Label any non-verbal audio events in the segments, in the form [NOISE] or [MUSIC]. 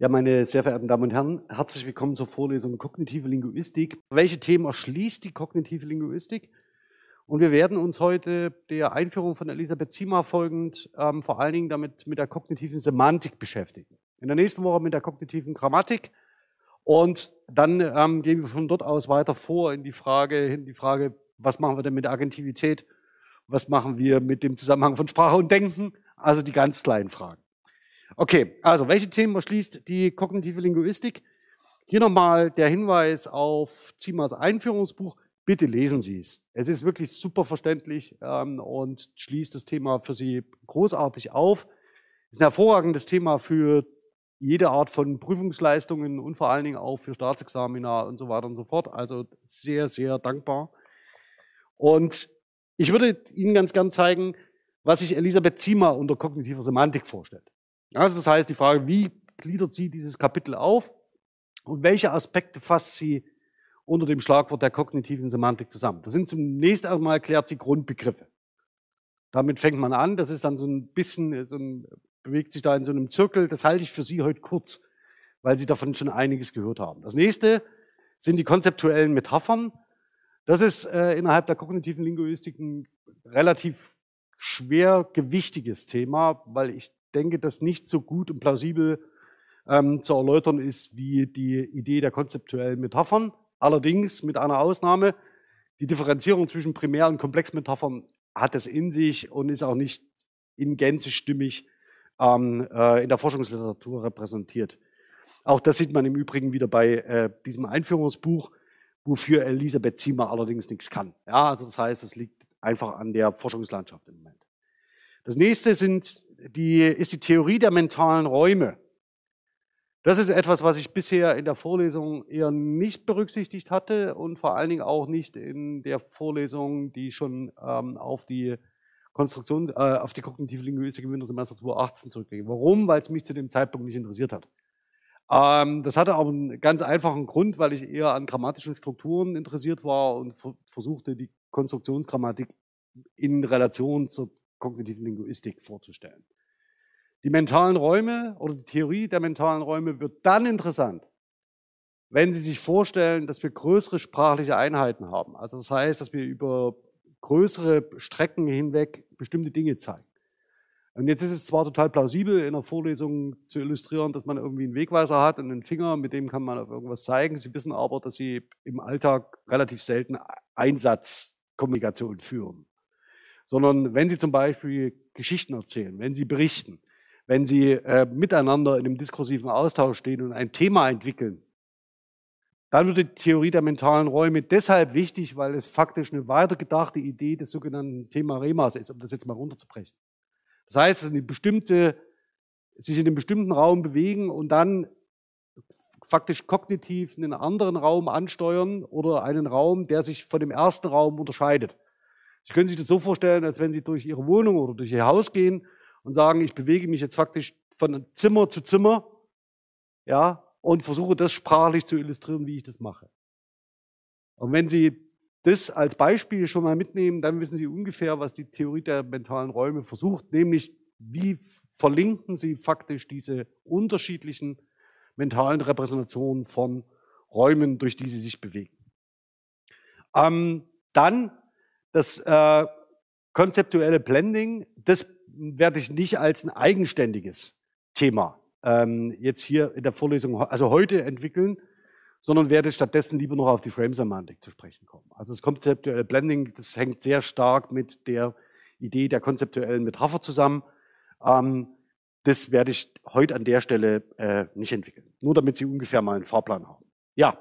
Ja, meine sehr verehrten Damen und Herren, herzlich willkommen zur Vorlesung Kognitive Linguistik. Welche Themen erschließt die kognitive Linguistik? Und wir werden uns heute der Einführung von Elisabeth Zima folgend ähm, vor allen Dingen damit mit der kognitiven Semantik beschäftigen. In der nächsten Woche mit der kognitiven Grammatik. Und dann ähm, gehen wir von dort aus weiter vor in die Frage, in die Frage, was machen wir denn mit der Agentivität? Was machen wir mit dem Zusammenhang von Sprache und Denken? Also die ganz kleinen Fragen. Okay, also welche Themen erschließt die kognitive Linguistik? Hier nochmal der Hinweis auf Zimas Einführungsbuch. Bitte lesen Sie es. Es ist wirklich super verständlich ähm, und schließt das Thema für Sie großartig auf. Es ist ein hervorragendes Thema für jede Art von Prüfungsleistungen und vor allen Dingen auch für Staatsexamina und so weiter und so fort. Also sehr, sehr dankbar. Und ich würde Ihnen ganz gern zeigen, was sich Elisabeth Ziemer unter kognitiver Semantik vorstellt. Also das heißt, die Frage, wie gliedert sie dieses Kapitel auf und welche Aspekte fasst sie unter dem Schlagwort der kognitiven Semantik zusammen. Das sind zunächst einmal erklärt sie Grundbegriffe. Damit fängt man an. Das ist dann so ein bisschen, so ein, bewegt sich da in so einem Zirkel. Das halte ich für Sie heute kurz, weil Sie davon schon einiges gehört haben. Das nächste sind die konzeptuellen Metaphern. Das ist äh, innerhalb der kognitiven Linguistik ein relativ schwergewichtiges Thema, weil ich denke, dass nicht so gut und plausibel ähm, zu erläutern ist wie die Idee der konzeptuellen Metaphern. Allerdings mit einer Ausnahme, die Differenzierung zwischen Primär- und Komplexmetaphern hat es in sich und ist auch nicht in Gänze stimmig ähm, äh, in der Forschungsliteratur repräsentiert. Auch das sieht man im Übrigen wieder bei äh, diesem Einführungsbuch, wofür Elisabeth Ziemer allerdings nichts kann. Ja, also das heißt, es liegt einfach an der Forschungslandschaft im Moment. Das nächste sind die, ist die Theorie der mentalen Räume. Das ist etwas, was ich bisher in der Vorlesung eher nicht berücksichtigt hatte und vor allen Dingen auch nicht in der Vorlesung, die schon ähm, auf die Konstruktion, äh, auf die kognitive Linguistik im Wintersemester 2018 zurückgeht. Warum? Weil es mich zu dem Zeitpunkt nicht interessiert hat. Ähm, das hatte aber einen ganz einfachen Grund, weil ich eher an grammatischen Strukturen interessiert war und versuchte, die Konstruktionsgrammatik in Relation zur kognitiven Linguistik vorzustellen. Die mentalen Räume oder die Theorie der mentalen Räume wird dann interessant, wenn Sie sich vorstellen, dass wir größere sprachliche Einheiten haben. Also das heißt, dass wir über größere Strecken hinweg bestimmte Dinge zeigen. Und jetzt ist es zwar total plausibel, in einer Vorlesung zu illustrieren, dass man irgendwie einen Wegweiser hat und einen Finger, mit dem kann man auf irgendwas zeigen. Sie wissen aber, dass Sie im Alltag relativ selten Einsatzkommunikation führen sondern wenn Sie zum Beispiel Geschichten erzählen, wenn Sie berichten, wenn Sie äh, miteinander in einem diskursiven Austausch stehen und ein Thema entwickeln, dann wird die Theorie der mentalen Räume deshalb wichtig, weil es faktisch eine weitergedachte Idee des sogenannten Thema Remas ist, um das jetzt mal runterzubrechen. Das heißt, eine bestimmte, sich in einem bestimmten Raum bewegen und dann faktisch kognitiv einen anderen Raum ansteuern oder einen Raum, der sich von dem ersten Raum unterscheidet. Sie können sich das so vorstellen, als wenn Sie durch Ihre Wohnung oder durch Ihr Haus gehen und sagen, ich bewege mich jetzt faktisch von Zimmer zu Zimmer, ja, und versuche das sprachlich zu illustrieren, wie ich das mache. Und wenn Sie das als Beispiel schon mal mitnehmen, dann wissen Sie ungefähr, was die Theorie der mentalen Räume versucht, nämlich wie verlinken Sie faktisch diese unterschiedlichen mentalen Repräsentationen von Räumen, durch die Sie sich bewegen. Ähm, dann das äh, konzeptuelle Blending, das werde ich nicht als ein eigenständiges Thema ähm, jetzt hier in der Vorlesung, also heute entwickeln, sondern werde stattdessen lieber noch auf die Frame-Semantik zu sprechen kommen. Also das konzeptuelle Blending, das hängt sehr stark mit der Idee der konzeptuellen Metapher zusammen. Ähm, das werde ich heute an der Stelle äh, nicht entwickeln. Nur damit Sie ungefähr mal einen Fahrplan haben. Ja,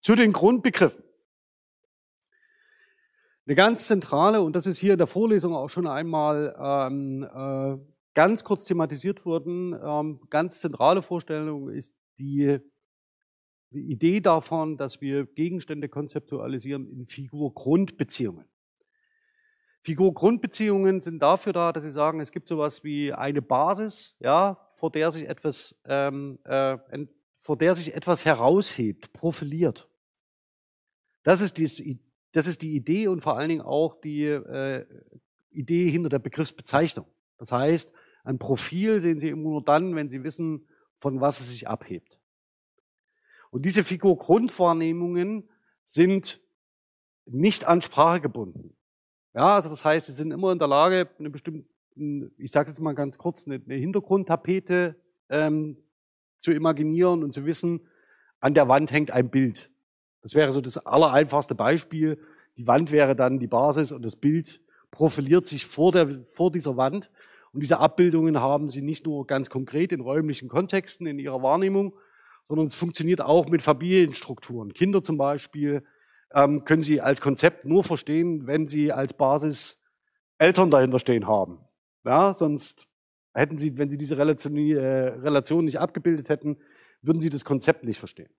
zu den Grundbegriffen. Eine ganz zentrale, und das ist hier in der Vorlesung auch schon einmal ähm, äh, ganz kurz thematisiert worden, ähm, ganz zentrale Vorstellung ist die, die Idee davon, dass wir Gegenstände konzeptualisieren in Figur-Grundbeziehungen. Figur-Grundbeziehungen sind dafür da, dass sie sagen, es gibt sowas wie eine Basis, ja, vor der sich etwas, ähm, äh, vor der sich etwas heraushebt, profiliert. Das ist die das ist die Idee und vor allen Dingen auch die äh, Idee hinter der Begriffsbezeichnung. Das heißt, ein Profil sehen Sie immer nur dann, wenn Sie wissen, von was es sich abhebt. Und diese Figur-Grundwahrnehmungen sind nicht an Sprache gebunden. Ja, also das heißt, sie sind immer in der Lage, eine bestimmte, ich sage jetzt mal ganz kurz, eine, Hintergrundtapete ähm, zu imaginieren und zu wissen, an der Wand hängt ein Bild. Das wäre so das allereinfachste Beispiel. Die Wand wäre dann die Basis und das Bild profiliert sich vor, der, vor dieser Wand. Und diese Abbildungen haben sie nicht nur ganz konkret in räumlichen Kontexten in ihrer Wahrnehmung, sondern es funktioniert auch mit Familienstrukturen. Kinder zum Beispiel ähm, können Sie als Konzept nur verstehen, wenn Sie als Basis Eltern dahinter stehen haben. Ja, sonst hätten Sie, wenn Sie diese Relation, äh, Relation nicht abgebildet hätten, würden Sie das Konzept nicht verstehen.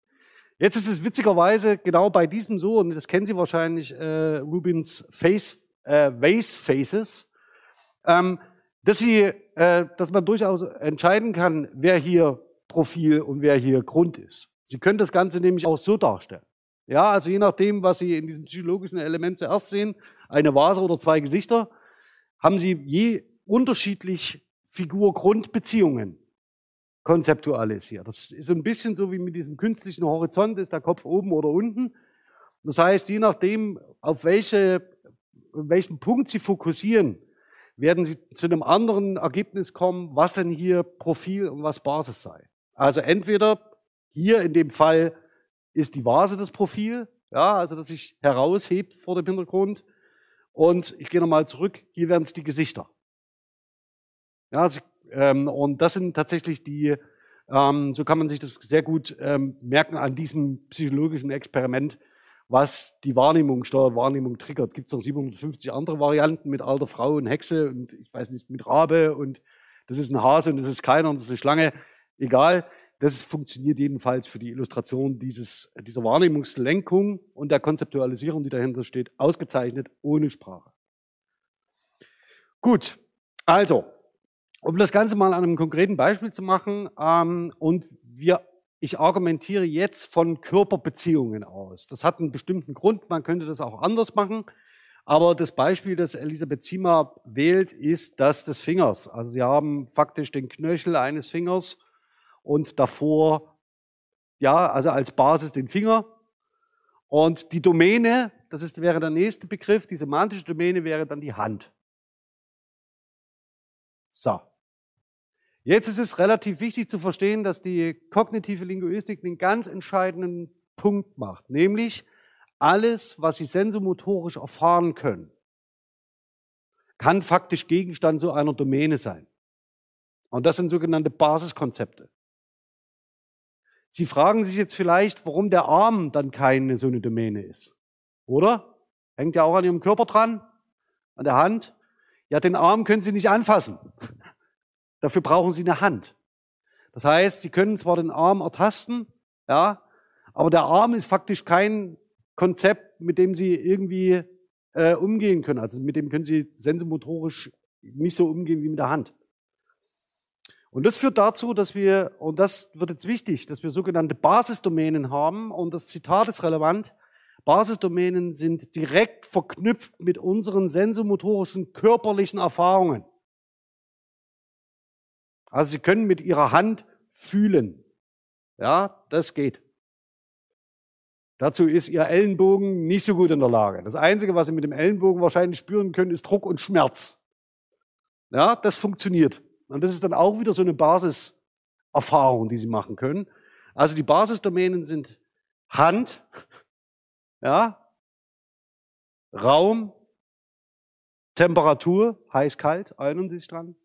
Jetzt ist es witzigerweise genau bei diesem so, und das kennen Sie wahrscheinlich, äh, Rubins Face, äh, Vase Faces, ähm, dass, Sie, äh, dass man durchaus entscheiden kann, wer hier Profil und wer hier Grund ist. Sie können das Ganze nämlich auch so darstellen. Ja, also je nachdem, was Sie in diesem psychologischen Element zuerst sehen, eine Vase oder zwei Gesichter, haben Sie je unterschiedlich Figur-Grund-Beziehungen konzeptualisiert. Das ist so ein bisschen so wie mit diesem künstlichen Horizont, ist der Kopf oben oder unten. Das heißt, je nachdem, auf welche, welchen Punkt Sie fokussieren, werden Sie zu einem anderen Ergebnis kommen, was denn hier Profil und was Basis sei. Also entweder hier in dem Fall ist die Vase das Profil, ja, also dass sich heraushebt vor dem Hintergrund. Und ich gehe nochmal zurück, hier werden es die Gesichter. Ja, also, ähm, und das sind tatsächlich die, ähm, so kann man sich das sehr gut ähm, merken an diesem psychologischen Experiment, was die Wahrnehmung, Steuerwahrnehmung triggert. Gibt es noch 750 andere Varianten mit alter Frau und Hexe und ich weiß nicht, mit Rabe und das ist ein Hase und das ist keiner und das ist eine Schlange. Egal. Das funktioniert jedenfalls für die Illustration dieses, dieser Wahrnehmungslenkung und der Konzeptualisierung, die dahinter steht, ausgezeichnet ohne Sprache. Gut, also, um das Ganze mal an einem konkreten Beispiel zu machen, ähm, und wir, ich argumentiere jetzt von Körperbeziehungen aus. Das hat einen bestimmten Grund, man könnte das auch anders machen. Aber das Beispiel, das Elisabeth Ziemer wählt, ist das des Fingers. Also Sie haben faktisch den Knöchel eines Fingers und davor, ja, also als Basis den Finger. Und die Domäne, das ist, wäre der nächste Begriff, die semantische Domäne wäre dann die Hand. So. Jetzt ist es relativ wichtig zu verstehen, dass die kognitive Linguistik einen ganz entscheidenden Punkt macht, nämlich alles, was Sie sensomotorisch erfahren können, kann faktisch Gegenstand so einer Domäne sein. Und das sind sogenannte Basiskonzepte. Sie fragen sich jetzt vielleicht, warum der Arm dann keine so eine Domäne ist. Oder? Hängt ja auch an Ihrem Körper dran, an der Hand. Ja, den Arm können Sie nicht anfassen. [LAUGHS] Dafür brauchen Sie eine Hand. Das heißt, Sie können zwar den Arm ertasten, ja, aber der Arm ist faktisch kein Konzept, mit dem Sie irgendwie äh, umgehen können. Also mit dem können Sie sensomotorisch nicht so umgehen wie mit der Hand. Und das führt dazu, dass wir, und das wird jetzt wichtig, dass wir sogenannte Basisdomänen haben. Und das Zitat ist relevant. Basisdomänen sind direkt verknüpft mit unseren sensomotorischen körperlichen Erfahrungen. Also Sie können mit Ihrer Hand fühlen. Ja, das geht. Dazu ist Ihr Ellenbogen nicht so gut in der Lage. Das Einzige, was Sie mit dem Ellenbogen wahrscheinlich spüren können, ist Druck und Schmerz. Ja, das funktioniert. Und das ist dann auch wieder so eine Basiserfahrung, die Sie machen können. Also die Basisdomänen sind Hand, [LAUGHS] ja, Raum, Temperatur, heiß, kalt, erinnern Sie sich dran.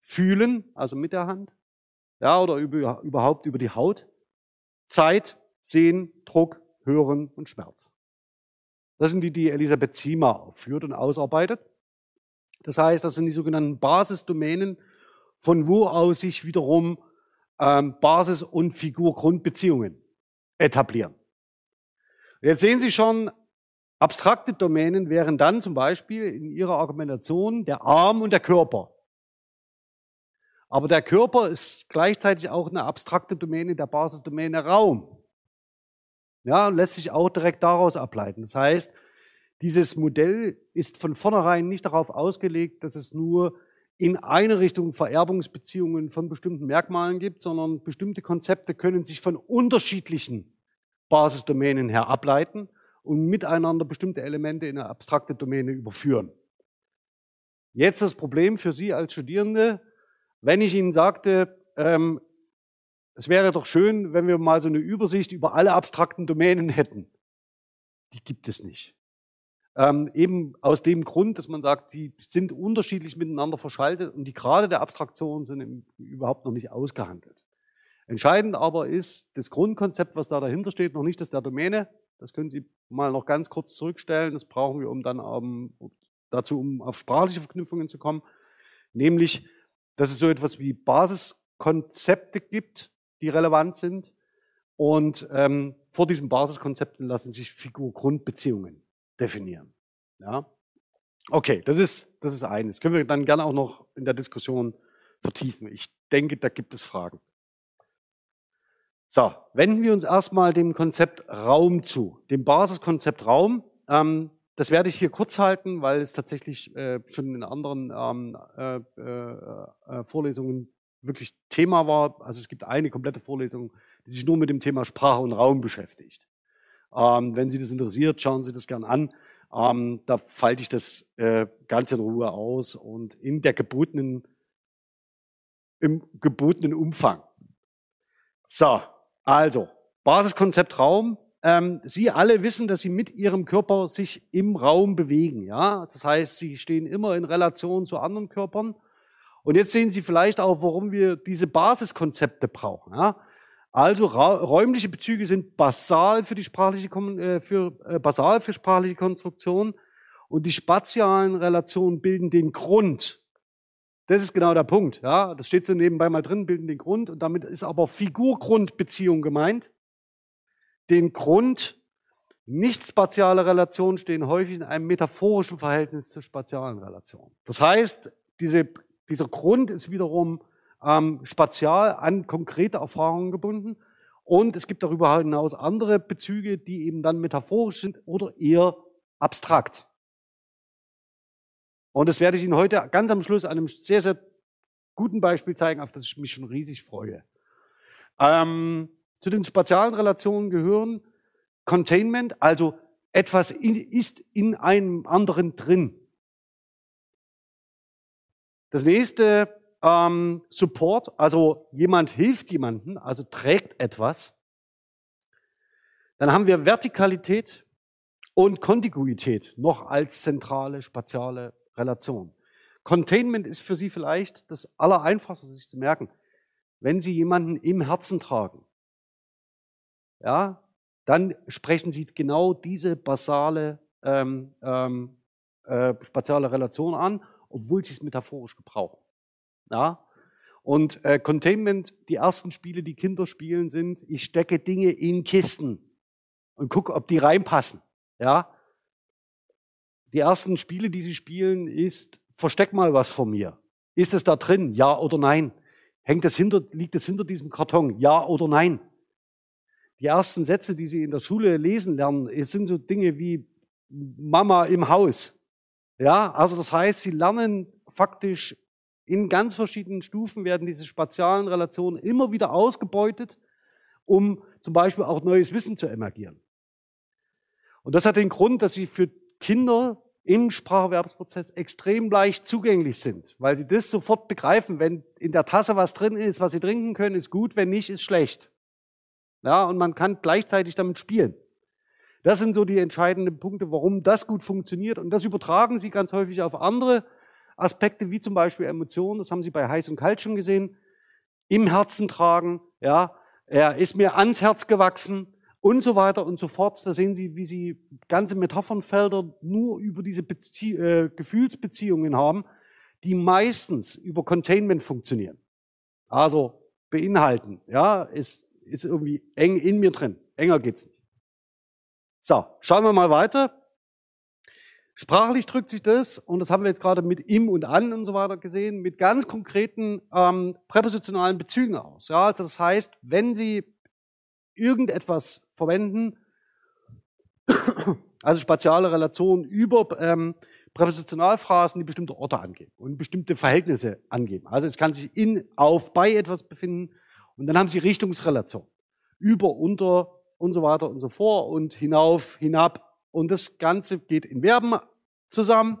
Fühlen, also mit der Hand, ja, oder über, überhaupt über die Haut. Zeit, Sehen, Druck, Hören und Schmerz. Das sind die, die Elisabeth Ziemer aufführt und ausarbeitet. Das heißt, das sind die sogenannten Basisdomänen, von wo aus sich wiederum ähm, Basis- und Figur-Grundbeziehungen etablieren. Jetzt sehen Sie schon, abstrakte Domänen wären dann zum Beispiel in Ihrer Argumentation der Arm und der Körper. Aber der Körper ist gleichzeitig auch eine abstrakte Domäne der Basisdomäne Raum. Ja, lässt sich auch direkt daraus ableiten. Das heißt, Dieses Modell ist von vornherein nicht darauf ausgelegt, dass es nur in eine Richtung Vererbungsbeziehungen von bestimmten Merkmalen gibt, sondern bestimmte Konzepte können sich von unterschiedlichen Basisdomänen her ableiten und miteinander bestimmte Elemente in eine abstrakte Domäne überführen. Jetzt das Problem für Sie als Studierende, wenn ich Ihnen sagte, ähm, es wäre doch schön, wenn wir mal so eine Übersicht über alle abstrakten Domänen hätten. Die gibt es nicht. Ähm, eben aus dem Grund, dass man sagt, die sind unterschiedlich miteinander verschaltet und die Grade der Abstraktion sind überhaupt noch nicht ausgehandelt. Entscheidend aber ist das Grundkonzept, was da dahinter steht, noch nicht das der Domäne. Das können Sie mal noch ganz kurz zurückstellen. Das brauchen wir, um dann um, dazu, um auf sprachliche Verknüpfungen zu kommen. Nämlich, dass es so etwas wie Basiskonzepte gibt, die relevant sind. Und ähm, vor diesen Basiskonzepten lassen sich Figur-Grundbeziehungen definieren. Ja? Okay, das ist, das ist eines. Können wir dann gerne auch noch in der Diskussion vertiefen. Ich denke, da gibt es Fragen. So, wenden wir uns erstmal dem Konzept Raum zu, dem Basiskonzept Raum. Ähm, das werde ich hier kurz halten, weil es tatsächlich äh, schon in anderen ähm, äh, äh, äh Vorlesungen wirklich Thema war. Also es gibt eine komplette Vorlesung, die sich nur mit dem Thema Sprache und Raum beschäftigt. Ähm, wenn Sie das interessiert, schauen Sie das gern an. Ähm, da falte ich das äh, ganz in Ruhe aus und in der gebotenen, im gebotenen Umfang. So, also, Basiskonzept Raum. Ähm, Sie alle wissen, dass Sie mit Ihrem Körper sich im Raum bewegen. Ja, das heißt, Sie stehen immer in Relation zu anderen Körpern. Und jetzt sehen Sie vielleicht auch, warum wir diese Basiskonzepte brauchen. Ja? Also räumliche Bezüge sind basal für die sprachliche, äh, für, äh, basal für sprachliche Konstruktion und die spatialen Relationen bilden den Grund. Das ist genau der Punkt. Ja, das steht so nebenbei mal drin, bilden den Grund und damit ist aber Figur-Grund-Beziehung gemeint. Den Grund, nicht spatiale Relationen stehen häufig in einem metaphorischen Verhältnis zur spatialen Relation. Das heißt, diese, dieser Grund ist wiederum ähm, spatial an konkrete Erfahrungen gebunden. Und es gibt darüber hinaus andere Bezüge, die eben dann metaphorisch sind oder eher abstrakt. Und das werde ich Ihnen heute ganz am Schluss an einem sehr, sehr guten Beispiel zeigen, auf das ich mich schon riesig freue. Ähm, zu den spatialen Relationen gehören Containment, also etwas in, ist in einem anderen drin. Das nächste ähm, Support, also jemand hilft jemanden, also trägt etwas. Dann haben wir Vertikalität und Kontiguität noch als zentrale spatiale Relation. Containment ist für Sie vielleicht das Allereinfachste, sich zu merken. Wenn Sie jemanden im Herzen tragen, ja, dann sprechen Sie genau diese basale ähm, ähm, äh, spatiale Relation an, obwohl Sie es metaphorisch gebrauchen. Ja? Und äh, Containment, die ersten Spiele, die Kinder spielen, sind, ich stecke Dinge in Kisten und gucke, ob die reinpassen. Ja? Die ersten Spiele, die sie spielen, ist, versteck mal was von mir. Ist es da drin? Ja oder nein? Hängt es hinter, liegt es hinter diesem Karton? Ja oder nein? Die ersten Sätze, die sie in der Schule lesen lernen, sind so Dinge wie Mama im Haus. Ja, also das heißt, sie lernen faktisch in ganz verschiedenen Stufen werden diese spatialen Relationen immer wieder ausgebeutet, um zum Beispiel auch neues Wissen zu emergieren. Und das hat den Grund, dass sie für Kinder im Spracherwerbsprozess extrem leicht zugänglich sind, weil sie das sofort begreifen, wenn in der Tasse was drin ist, was sie trinken können, ist gut, wenn nicht, ist schlecht. Ja, und man kann gleichzeitig damit spielen. Das sind so die entscheidenden Punkte, warum das gut funktioniert. Und das übertragen sie ganz häufig auf andere Aspekte wie zum Beispiel Emotionen, das haben Sie bei heiß und kalt schon gesehen, im Herzen tragen, ja, er ist mir ans Herz gewachsen und so weiter und so fort. Da sehen Sie, wie Sie ganze Metaphernfelder nur über diese Bezie äh, Gefühlsbeziehungen haben, die meistens über Containment funktionieren. Also beinhalten, ja, ist, ist irgendwie eng in mir drin. Enger geht's nicht. So, schauen wir mal weiter. Sprachlich drückt sich das, und das haben wir jetzt gerade mit im und an und so weiter gesehen, mit ganz konkreten ähm, präpositionalen Bezügen aus. Ja, also das heißt, wenn Sie irgendetwas verwenden, [COUGHS] also spatiale Relationen über ähm, Präpositionalphrasen, die bestimmte Orte angeben und bestimmte Verhältnisse angeben. Also es kann sich in, auf, bei etwas befinden und dann haben Sie Richtungsrelation. Über, unter und so weiter und so fort und hinauf, hinab. Und das Ganze geht in Verben zusammen.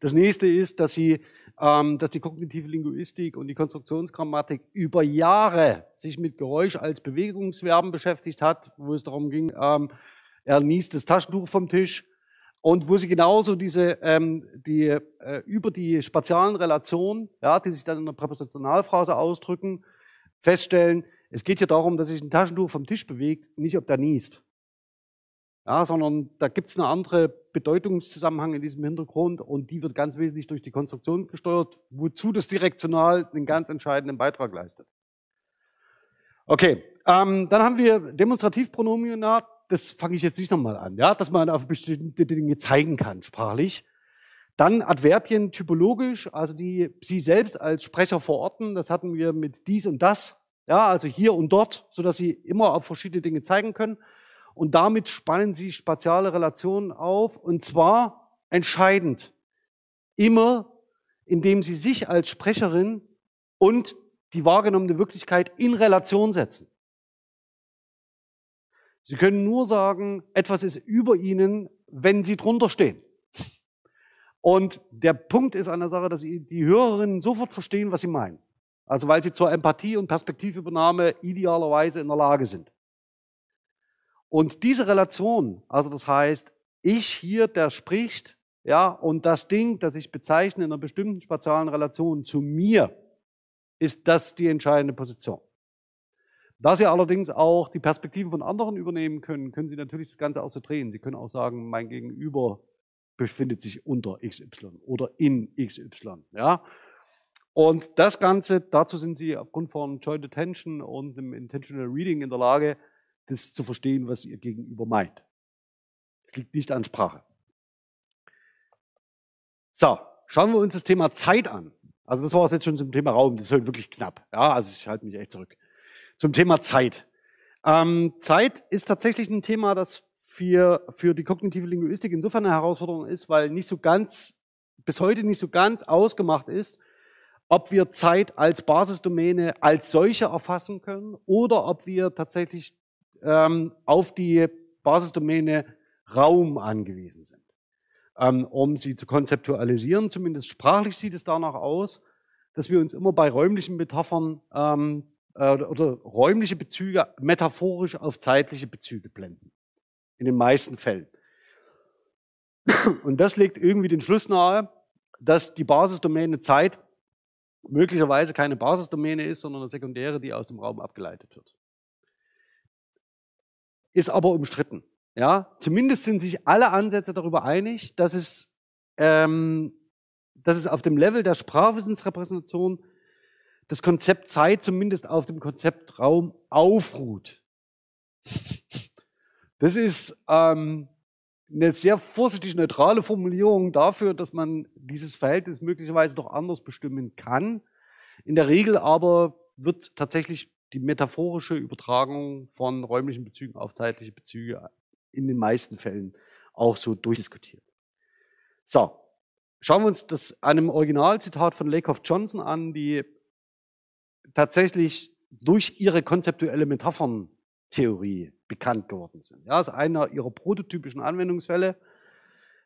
Das nächste ist, dass Sie ähm, dass die kognitive Linguistik und die Konstruktionsgrammatik über Jahre sich mit Geräusch als Bewegungsverben beschäftigt hat, wo es darum ging, ähm, er niest das Taschentuch vom Tisch und wo sie genauso diese ähm, die äh, über die spatialen Relationen, ja, die sich dann in der Präpositionalphrase ausdrücken, feststellen, es geht hier darum, dass sich ein Taschentuch vom Tisch bewegt, nicht ob der niest ja, sondern da gibt es eine andere Bedeutungszusammenhang in diesem Hintergrund und die wird ganz wesentlich durch die Konstruktion gesteuert, wozu das direktional einen ganz entscheidenden Beitrag leistet. Okay, ähm, dann haben wir Demonstrativpronominat. Das fange ich jetzt nicht nochmal an, ja, dass man auf bestimmte Dinge zeigen kann, sprachlich. Dann Adverbien typologisch, also die Sie selbst als Sprecher verorten. Das hatten wir mit dies und das, ja, also hier und dort, so dass Sie immer auf verschiedene Dinge zeigen können und damit spannen sie spatiale Relationen auf und zwar entscheidend immer, indem sie sich als Sprecherin und die wahrgenommene Wirklichkeit in Relation setzen. Sie können nur sagen, etwas ist über ihnen, wenn sie drunter stehen. Und der Punkt ist an der Sache, dass die Hörerinnen sofort verstehen, was sie meinen. Also weil sie zur Empathie und Perspektivübernahme idealerweise in der Lage sind. Und diese Relation, also das heißt, ich hier, der spricht, ja, und das Ding, das ich bezeichne in einer bestimmten spatialen Relation zu mir, ist das die entscheidende Position. Da Sie allerdings auch die Perspektiven von anderen übernehmen können, können Sie natürlich das Ganze auch so drehen. Sie können auch sagen, mein Gegenüber befindet sich unter XY oder in XY, ja. Und das Ganze, dazu sind Sie aufgrund von Joint Attention und dem Intentional Reading in der Lage, das zu verstehen, was ihr Gegenüber meint. Es liegt nicht an Sprache. So, schauen wir uns das Thema Zeit an. Also das war es jetzt schon zum Thema Raum. Das ist wirklich knapp. Ja, also ich halte mich echt zurück. Zum Thema Zeit. Ähm, Zeit ist tatsächlich ein Thema, das für, für die kognitive Linguistik insofern eine Herausforderung ist, weil nicht so ganz, bis heute nicht so ganz ausgemacht ist, ob wir Zeit als Basisdomäne als solche erfassen können oder ob wir tatsächlich ähm, auf die Basisdomäne Raum angewiesen sind. Ähm, um sie zu konzeptualisieren, zumindest sprachlich sieht es danach aus, dass wir uns immer bei räumlichen Metaphern ähm, äh, oder räumliche Bezüge metaphorisch auf zeitliche Bezüge blenden. In den meisten Fällen. Und das legt irgendwie den Schluss nahe, dass die Basisdomäne Zeit möglicherweise keine Basisdomäne ist, sondern eine sekundäre, die aus dem Raum abgeleitet wird ist aber umstritten. Ja, zumindest sind sich alle Ansätze darüber einig, dass es, ähm, dass es auf dem Level der Sprachwissensrepräsentation das Konzept Zeit zumindest auf dem Konzept Raum aufruht. Das ist ähm, eine sehr vorsichtig neutrale Formulierung dafür, dass man dieses Verhältnis möglicherweise doch anders bestimmen kann. In der Regel aber wird tatsächlich die metaphorische Übertragung von räumlichen Bezügen auf zeitliche Bezüge in den meisten Fällen auch so durchdiskutiert. So, schauen wir uns das an einem Originalzitat von Lakoff Johnson an, die tatsächlich durch ihre konzeptuelle Metapherntheorie bekannt geworden sind. Ja, das ist einer ihrer prototypischen Anwendungsfälle.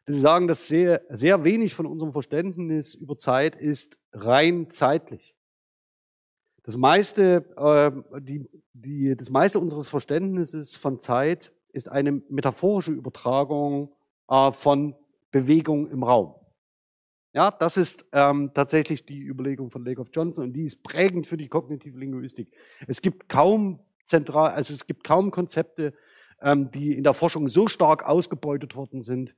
Sie sagen, dass sehr, sehr wenig von unserem Verständnis über Zeit ist rein zeitlich. Das meiste, äh, die, die, das meiste unseres Verständnisses von Zeit ist eine metaphorische Übertragung äh, von Bewegung im Raum. Ja, das ist ähm, tatsächlich die Überlegung von Lake of Johnson und die ist prägend für die kognitive Linguistik. Es gibt kaum zentral, also es gibt kaum Konzepte, ähm, die in der Forschung so stark ausgebeutet worden sind,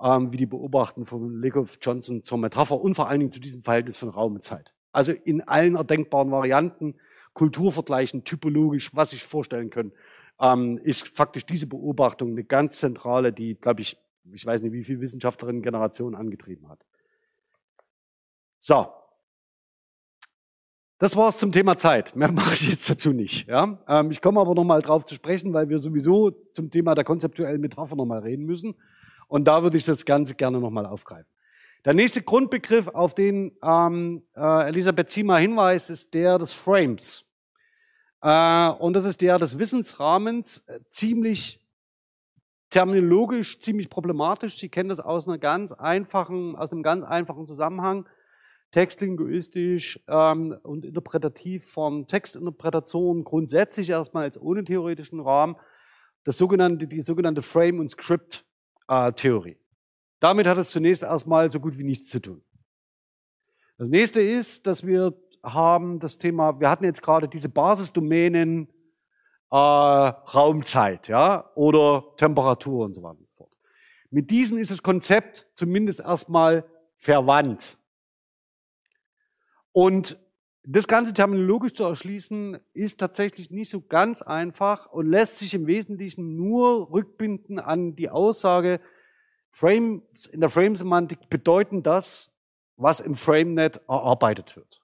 ähm, wie die Beobachten von Lake of Johnson zur Metapher und vor allen Dingen zu diesem Verhältnis von Raum und Zeit. Also in allen erdenkbaren Varianten, Kulturvergleichen, typologisch, was sich vorstellen können, ähm, ist faktisch diese Beobachtung eine ganz zentrale, die, glaube ich, ich weiß nicht, wie viele Wissenschaftlerinnen Generationen angetrieben hat. So. Das war's zum Thema Zeit. Mehr [LAUGHS] mache ich jetzt dazu nicht. Ja? Ähm, ich komme aber nochmal drauf zu sprechen, weil wir sowieso zum Thema der konzeptuellen Metapher nochmal reden müssen. Und da würde ich das Ganze gerne nochmal aufgreifen. Der nächste Grundbegriff, auf den ähm, äh, Elisabeth Ziemer hinweist, ist der des Frames. Äh, und das ist der des Wissensrahmens, äh, ziemlich terminologisch ziemlich problematisch. Sie kennen das aus einer ganz einfachen, aus einem ganz einfachen Zusammenhang textlinguistisch ähm, und interpretativ von Textinterpretation grundsätzlich erstmal als ohne theoretischen Rahmen das sogenannte, die sogenannte Frame- und Script-Theorie. Damit hat es zunächst erstmal so gut wie nichts zu tun. Das nächste ist, dass wir haben das Thema, wir hatten jetzt gerade diese Basisdomänen äh, Raumzeit, ja, oder Temperatur und so weiter und so fort. Mit diesen ist das Konzept zumindest erstmal verwandt. Und das Ganze terminologisch zu erschließen, ist tatsächlich nicht so ganz einfach und lässt sich im Wesentlichen nur rückbinden an die Aussage, Frames in der Frame-Semantik bedeuten das, was im FrameNet erarbeitet wird.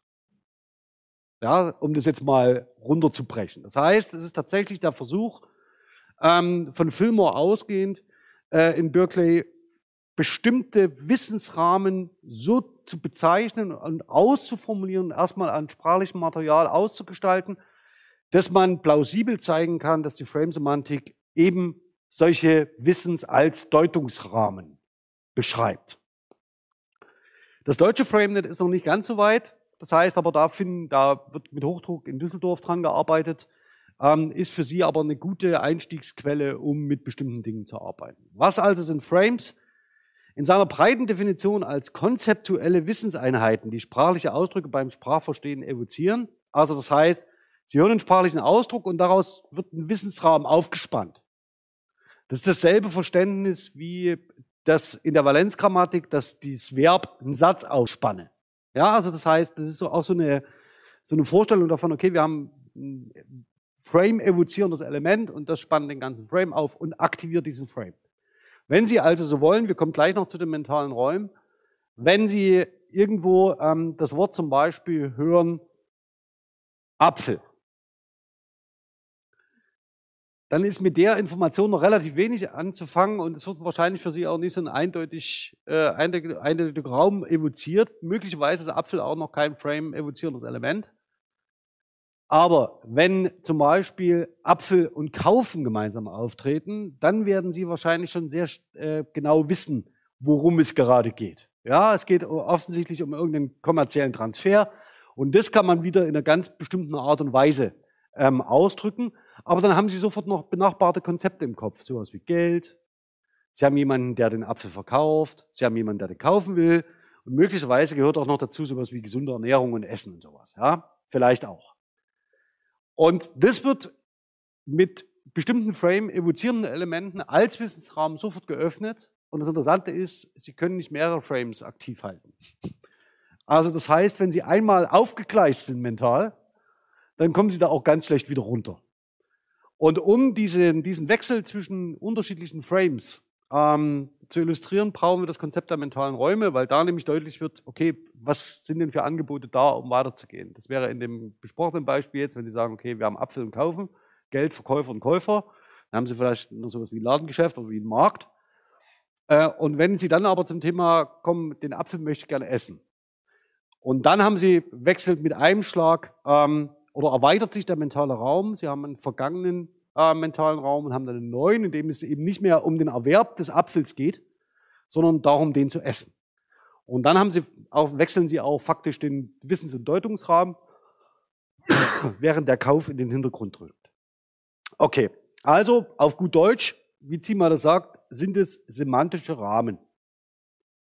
Ja, um das jetzt mal runterzubrechen. Das heißt, es ist tatsächlich der Versuch, ähm, von Fillmore ausgehend, äh, in Berkeley bestimmte Wissensrahmen so zu bezeichnen und auszuformulieren, erstmal an sprachlichem Material auszugestalten, dass man plausibel zeigen kann, dass die Frame-Semantik eben solche Wissens als Deutungsrahmen beschreibt. Das deutsche FrameNet ist noch nicht ganz so weit. Das heißt aber, da, finden, da wird mit Hochdruck in Düsseldorf dran gearbeitet, ähm, ist für Sie aber eine gute Einstiegsquelle, um mit bestimmten Dingen zu arbeiten. Was also sind Frames? In seiner breiten Definition als konzeptuelle Wissenseinheiten, die sprachliche Ausdrücke beim Sprachverstehen evozieren. Also das heißt, Sie hören einen sprachlichen Ausdruck und daraus wird ein Wissensrahmen aufgespannt. Das ist dasselbe Verständnis wie das in der Valenzgrammatik, dass dieses Verb einen Satz ausspanne. Ja, also das heißt, das ist so auch so eine, so eine Vorstellung davon, okay, wir haben ein Frame-evozierendes Element und das spannt den ganzen Frame auf und aktiviert diesen Frame. Wenn Sie also so wollen, wir kommen gleich noch zu den mentalen Räumen, wenn Sie irgendwo ähm, das Wort zum Beispiel hören, Apfel, dann ist mit der Information noch relativ wenig anzufangen und es wird wahrscheinlich für Sie auch nicht so ein eindeutig, äh, eindeutig, eindeutig Raum evoziert. Möglicherweise ist Apfel auch noch kein Frame evozierendes Element. Aber wenn zum Beispiel Apfel und Kaufen gemeinsam auftreten, dann werden Sie wahrscheinlich schon sehr äh, genau wissen, worum es gerade geht. Ja, es geht offensichtlich um irgendeinen kommerziellen Transfer und das kann man wieder in einer ganz bestimmten Art und Weise ähm, ausdrücken. Aber dann haben Sie sofort noch benachbarte Konzepte im Kopf, sowas wie Geld. Sie haben jemanden, der den Apfel verkauft. Sie haben jemanden, der den kaufen will. Und möglicherweise gehört auch noch dazu sowas wie gesunde Ernährung und Essen und sowas. Ja, vielleicht auch. Und das wird mit bestimmten Frame-evozierenden Elementen als Wissensraum sofort geöffnet. Und das Interessante ist, Sie können nicht mehrere Frames aktiv halten. Also das heißt, wenn Sie einmal aufgegleicht sind mental, dann kommen Sie da auch ganz schlecht wieder runter. Und um diesen, diesen Wechsel zwischen unterschiedlichen Frames ähm, zu illustrieren, brauchen wir das Konzept der mentalen Räume, weil da nämlich deutlich wird, okay, was sind denn für Angebote da, um weiterzugehen? Das wäre in dem besprochenen Beispiel jetzt, wenn Sie sagen, okay, wir haben Apfel und Kaufen, Geld, Verkäufer und Käufer, dann haben Sie vielleicht noch sowas wie ein Ladengeschäft oder wie ein Markt. Äh, und wenn Sie dann aber zum Thema kommen, den Apfel möchte ich gerne essen. Und dann haben Sie wechselt mit einem Schlag ähm, oder erweitert sich der mentale Raum. Sie haben einen vergangenen äh, mentalen Raum und haben dann einen neuen, in dem es eben nicht mehr um den Erwerb des Apfels geht, sondern darum, den zu essen. Und dann haben sie auch, wechseln sie auch faktisch den Wissens- und Deutungsrahmen, [COUGHS] während der Kauf in den Hintergrund drückt. Okay, also auf gut Deutsch, wie Zima das sagt, sind es semantische Rahmen,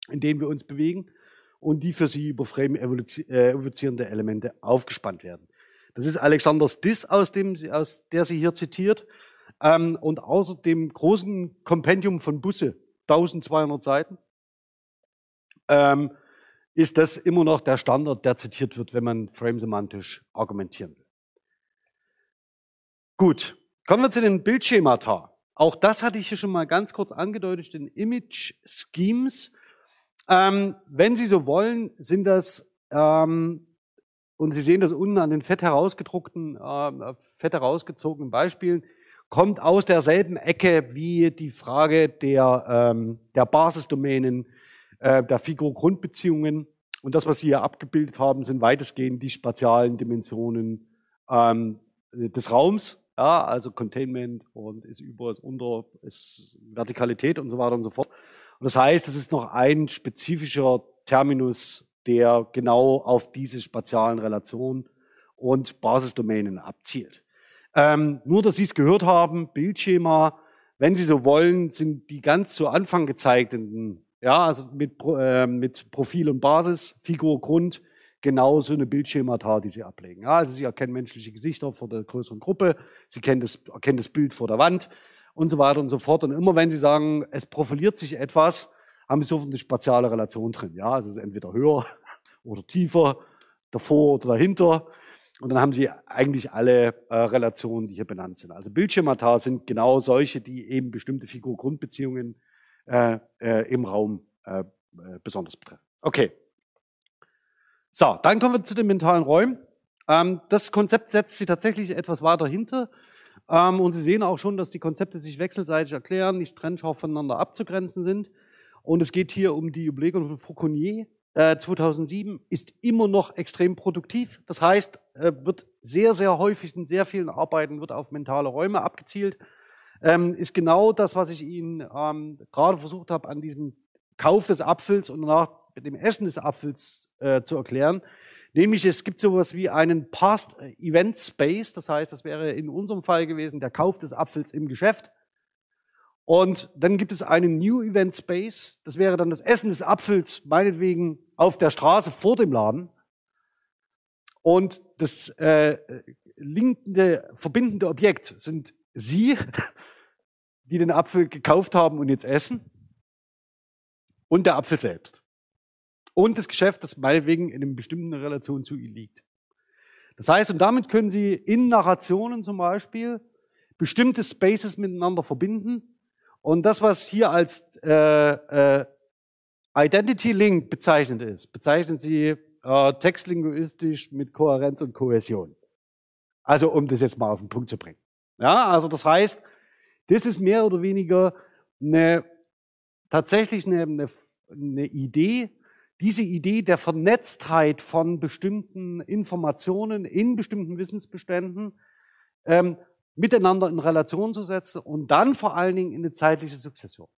in denen wir uns bewegen und die für sie über Frame äh, evozierende Elemente aufgespannt werden. Das ist Alexanders Diss, aus, dem, aus der sie hier zitiert. Ähm, und außer dem großen Kompendium von Busse, 1200 Seiten, ähm, ist das immer noch der Standard, der zitiert wird, wenn man frame-semantisch argumentieren will. Gut, kommen wir zu den Bildschemata. Auch das hatte ich hier schon mal ganz kurz angedeutet, den Image Schemes. Ähm, wenn Sie so wollen, sind das ähm, und Sie sehen das unten an den fett herausgedruckten, äh, fett herausgezogenen Beispielen, kommt aus derselben Ecke wie die Frage der, ähm, der Basisdomänen, äh, der Figur-Grundbeziehungen. Und das, was Sie hier abgebildet haben, sind weitestgehend die spatialen Dimensionen ähm, des Raums. Ja, also Containment und ist über, ist unter, ist Vertikalität und so weiter und so fort. Und das heißt, es ist noch ein spezifischer Terminus, der genau auf diese spatialen Relationen und Basisdomänen abzielt. Ähm, nur, dass Sie es gehört haben, Bildschema, wenn Sie so wollen, sind die ganz zu Anfang gezeigten, ja, also mit, äh, mit Profil und Basis, Figur, Grund, genau so eine Bildschemata, die Sie ablegen. Ja, also Sie erkennen menschliche Gesichter vor der größeren Gruppe, Sie kennen das, erkennen das Bild vor der Wand und so weiter und so fort. Und immer wenn Sie sagen, es profiliert sich etwas, haben Sie sofort eine spatiale Relation drin. Ja, also es ist entweder höher [LAUGHS] oder tiefer, davor oder dahinter. Und dann haben Sie eigentlich alle äh, Relationen, die hier benannt sind. Also Bildschirmata sind genau solche, die eben bestimmte Figur-Grundbeziehungen äh, äh, im Raum äh, äh, besonders betreffen. Okay. So, dann kommen wir zu den mentalen Räumen. Ähm, das Konzept setzt sich tatsächlich etwas weiter hinter. Ähm, und Sie sehen auch schon, dass die Konzepte sich wechselseitig erklären, nicht trennscharf voneinander abzugrenzen sind. Und es geht hier um die Überlegung von Fauconnier, 2007 äh, ist immer noch extrem produktiv. Das heißt, äh, wird sehr, sehr häufig in sehr vielen Arbeiten wird auf mentale Räume abgezielt. Ähm, ist genau das, was ich Ihnen ähm, gerade versucht habe, an diesem Kauf des Apfels und nach dem Essen des Apfels äh, zu erklären. Nämlich, es gibt sowas wie einen Past Event Space. Das heißt, das wäre in unserem Fall gewesen der Kauf des Apfels im Geschäft. Und dann gibt es einen New Event Space. Das wäre dann das Essen des Apfels, meinetwegen auf der Straße vor dem Laden. Und das äh, linkende, verbindende Objekt sind Sie, [LAUGHS] die den Apfel gekauft haben und jetzt essen. Und der Apfel selbst. Und das Geschäft, das meinetwegen in einer bestimmten Relation zu Ihnen liegt. Das heißt, und damit können Sie in Narrationen zum Beispiel bestimmte Spaces miteinander verbinden und das, was hier als äh, äh, Identity Link bezeichnet ist, bezeichnen Sie äh, textlinguistisch mit Kohärenz und Kohäsion. Also um das jetzt mal auf den Punkt zu bringen. Ja, also das heißt, das ist mehr oder weniger eine, tatsächlich eine, eine, eine Idee, diese Idee der Vernetztheit von bestimmten Informationen in bestimmten Wissensbeständen ähm, miteinander in Relation zu setzen und dann vor allen Dingen in eine zeitliche Sukzession.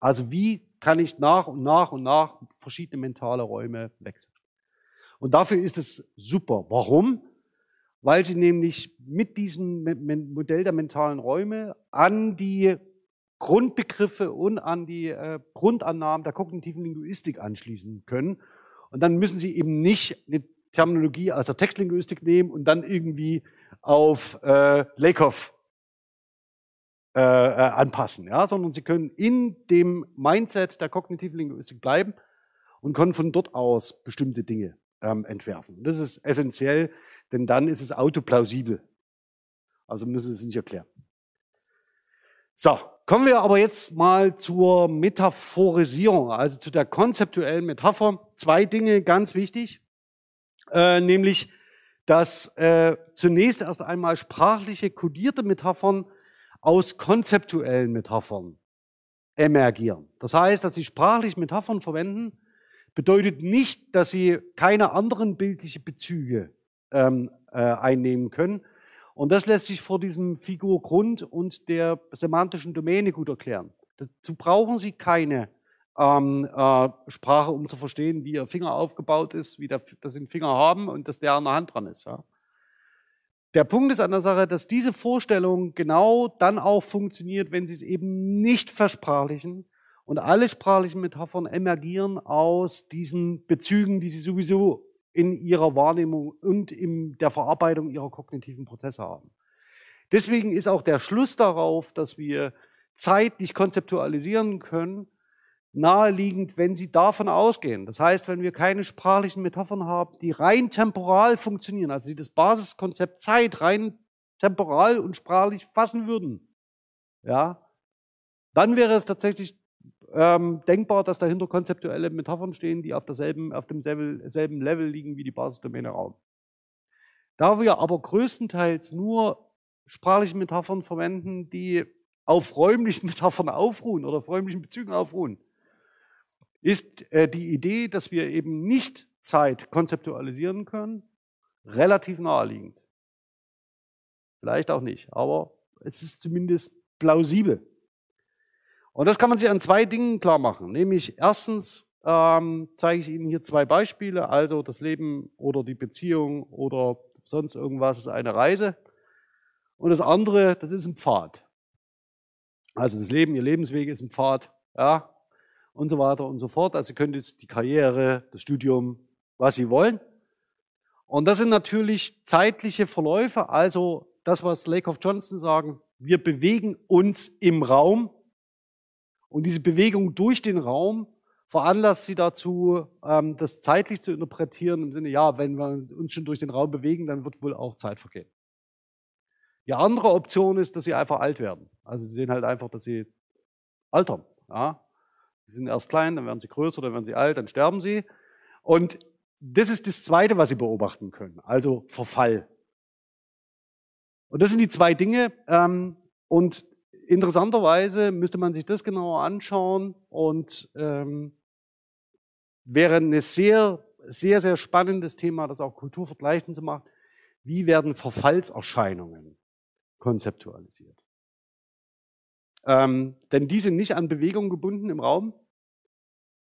Also wie kann ich nach und nach und nach verschiedene mentale Räume wechseln? Und dafür ist es super. Warum? Weil sie nämlich mit diesem Modell der mentalen Räume an die Grundbegriffe und an die äh, Grundannahmen der kognitiven Linguistik anschließen können. Und dann müssen sie eben nicht eine Terminologie aus der Textlinguistik nehmen und dann irgendwie auf äh, Lakoff äh, äh, anpassen, ja, sondern sie können in dem Mindset der kognitiven Linguistik bleiben und können von dort aus bestimmte Dinge ähm, entwerfen. Und das ist essentiell, denn dann ist es autoplausibel. Also müssen Sie es nicht erklären. So, kommen wir aber jetzt mal zur Metaphorisierung, also zu der konzeptuellen Metapher. Zwei Dinge ganz wichtig, äh, nämlich dass äh, zunächst erst einmal sprachliche kodierte Metaphern aus konzeptuellen Metaphern emergieren. Das heißt, dass sie sprachlich Metaphern verwenden, bedeutet nicht, dass sie keine anderen bildliche Bezüge ähm, äh, einnehmen können. Und das lässt sich vor diesem Figurgrund und der semantischen Domäne gut erklären. Dazu brauchen Sie keine ähm, äh, Sprache, um zu verstehen, wie ihr Finger aufgebaut ist, wie der, dass sie einen Finger haben und dass der an der Hand dran ist. Ja. Der Punkt ist an der Sache, dass diese Vorstellung genau dann auch funktioniert, wenn sie es eben nicht versprachlichen. Und alle sprachlichen Metaphern emergieren aus diesen Bezügen, die sie sowieso in ihrer Wahrnehmung und in der Verarbeitung ihrer kognitiven Prozesse haben. Deswegen ist auch der Schluss darauf, dass wir Zeit nicht konzeptualisieren können, naheliegend, wenn Sie davon ausgehen. Das heißt, wenn wir keine sprachlichen Metaphern haben, die rein temporal funktionieren, also Sie das Basiskonzept Zeit rein temporal und sprachlich fassen würden, ja, dann wäre es tatsächlich ähm, denkbar, dass dahinter konzeptuelle Metaphern stehen, die auf derselben, auf demselben selben Level liegen wie die Basisdomäne Raum. Da wir aber größtenteils nur sprachliche Metaphern verwenden, die auf räumlichen [LAUGHS] Metaphern aufruhen oder auf räumlichen Bezügen aufruhen, ist äh, die Idee, dass wir eben nicht Zeit konzeptualisieren können, relativ naheliegend. Vielleicht auch nicht, aber es ist zumindest plausibel. Und das kann man sich an zwei Dingen klar machen. Nämlich erstens ähm, zeige ich Ihnen hier zwei Beispiele, also das Leben oder die Beziehung oder sonst irgendwas ist eine Reise. Und das andere, das ist ein Pfad. Also das Leben, Ihr Lebensweg ist ein Pfad, ja, und so weiter und so fort. Also Sie können jetzt die Karriere, das Studium, was Sie wollen. Und das sind natürlich zeitliche Verläufe, also das, was Lake of Johnson sagen, wir bewegen uns im Raum und diese Bewegung durch den Raum veranlasst sie dazu, ähm, das zeitlich zu interpretieren, im Sinne, ja, wenn wir uns schon durch den Raum bewegen, dann wird wohl auch Zeit vergehen. Die andere Option ist, dass sie einfach alt werden. Also sie sehen halt einfach, dass sie altern. Ja? Sie sind erst klein, dann werden sie größer, dann werden sie alt, dann sterben sie. Und das ist das Zweite, was sie beobachten können, also Verfall. Und das sind die zwei Dinge. Ähm, und interessanterweise müsste man sich das genauer anschauen und ähm, wäre ein sehr, sehr, sehr spannendes Thema, das auch kulturvergleichend zu machen. Wie werden Verfallserscheinungen konzeptualisiert? Ähm, denn die sind nicht an Bewegung gebunden im Raum,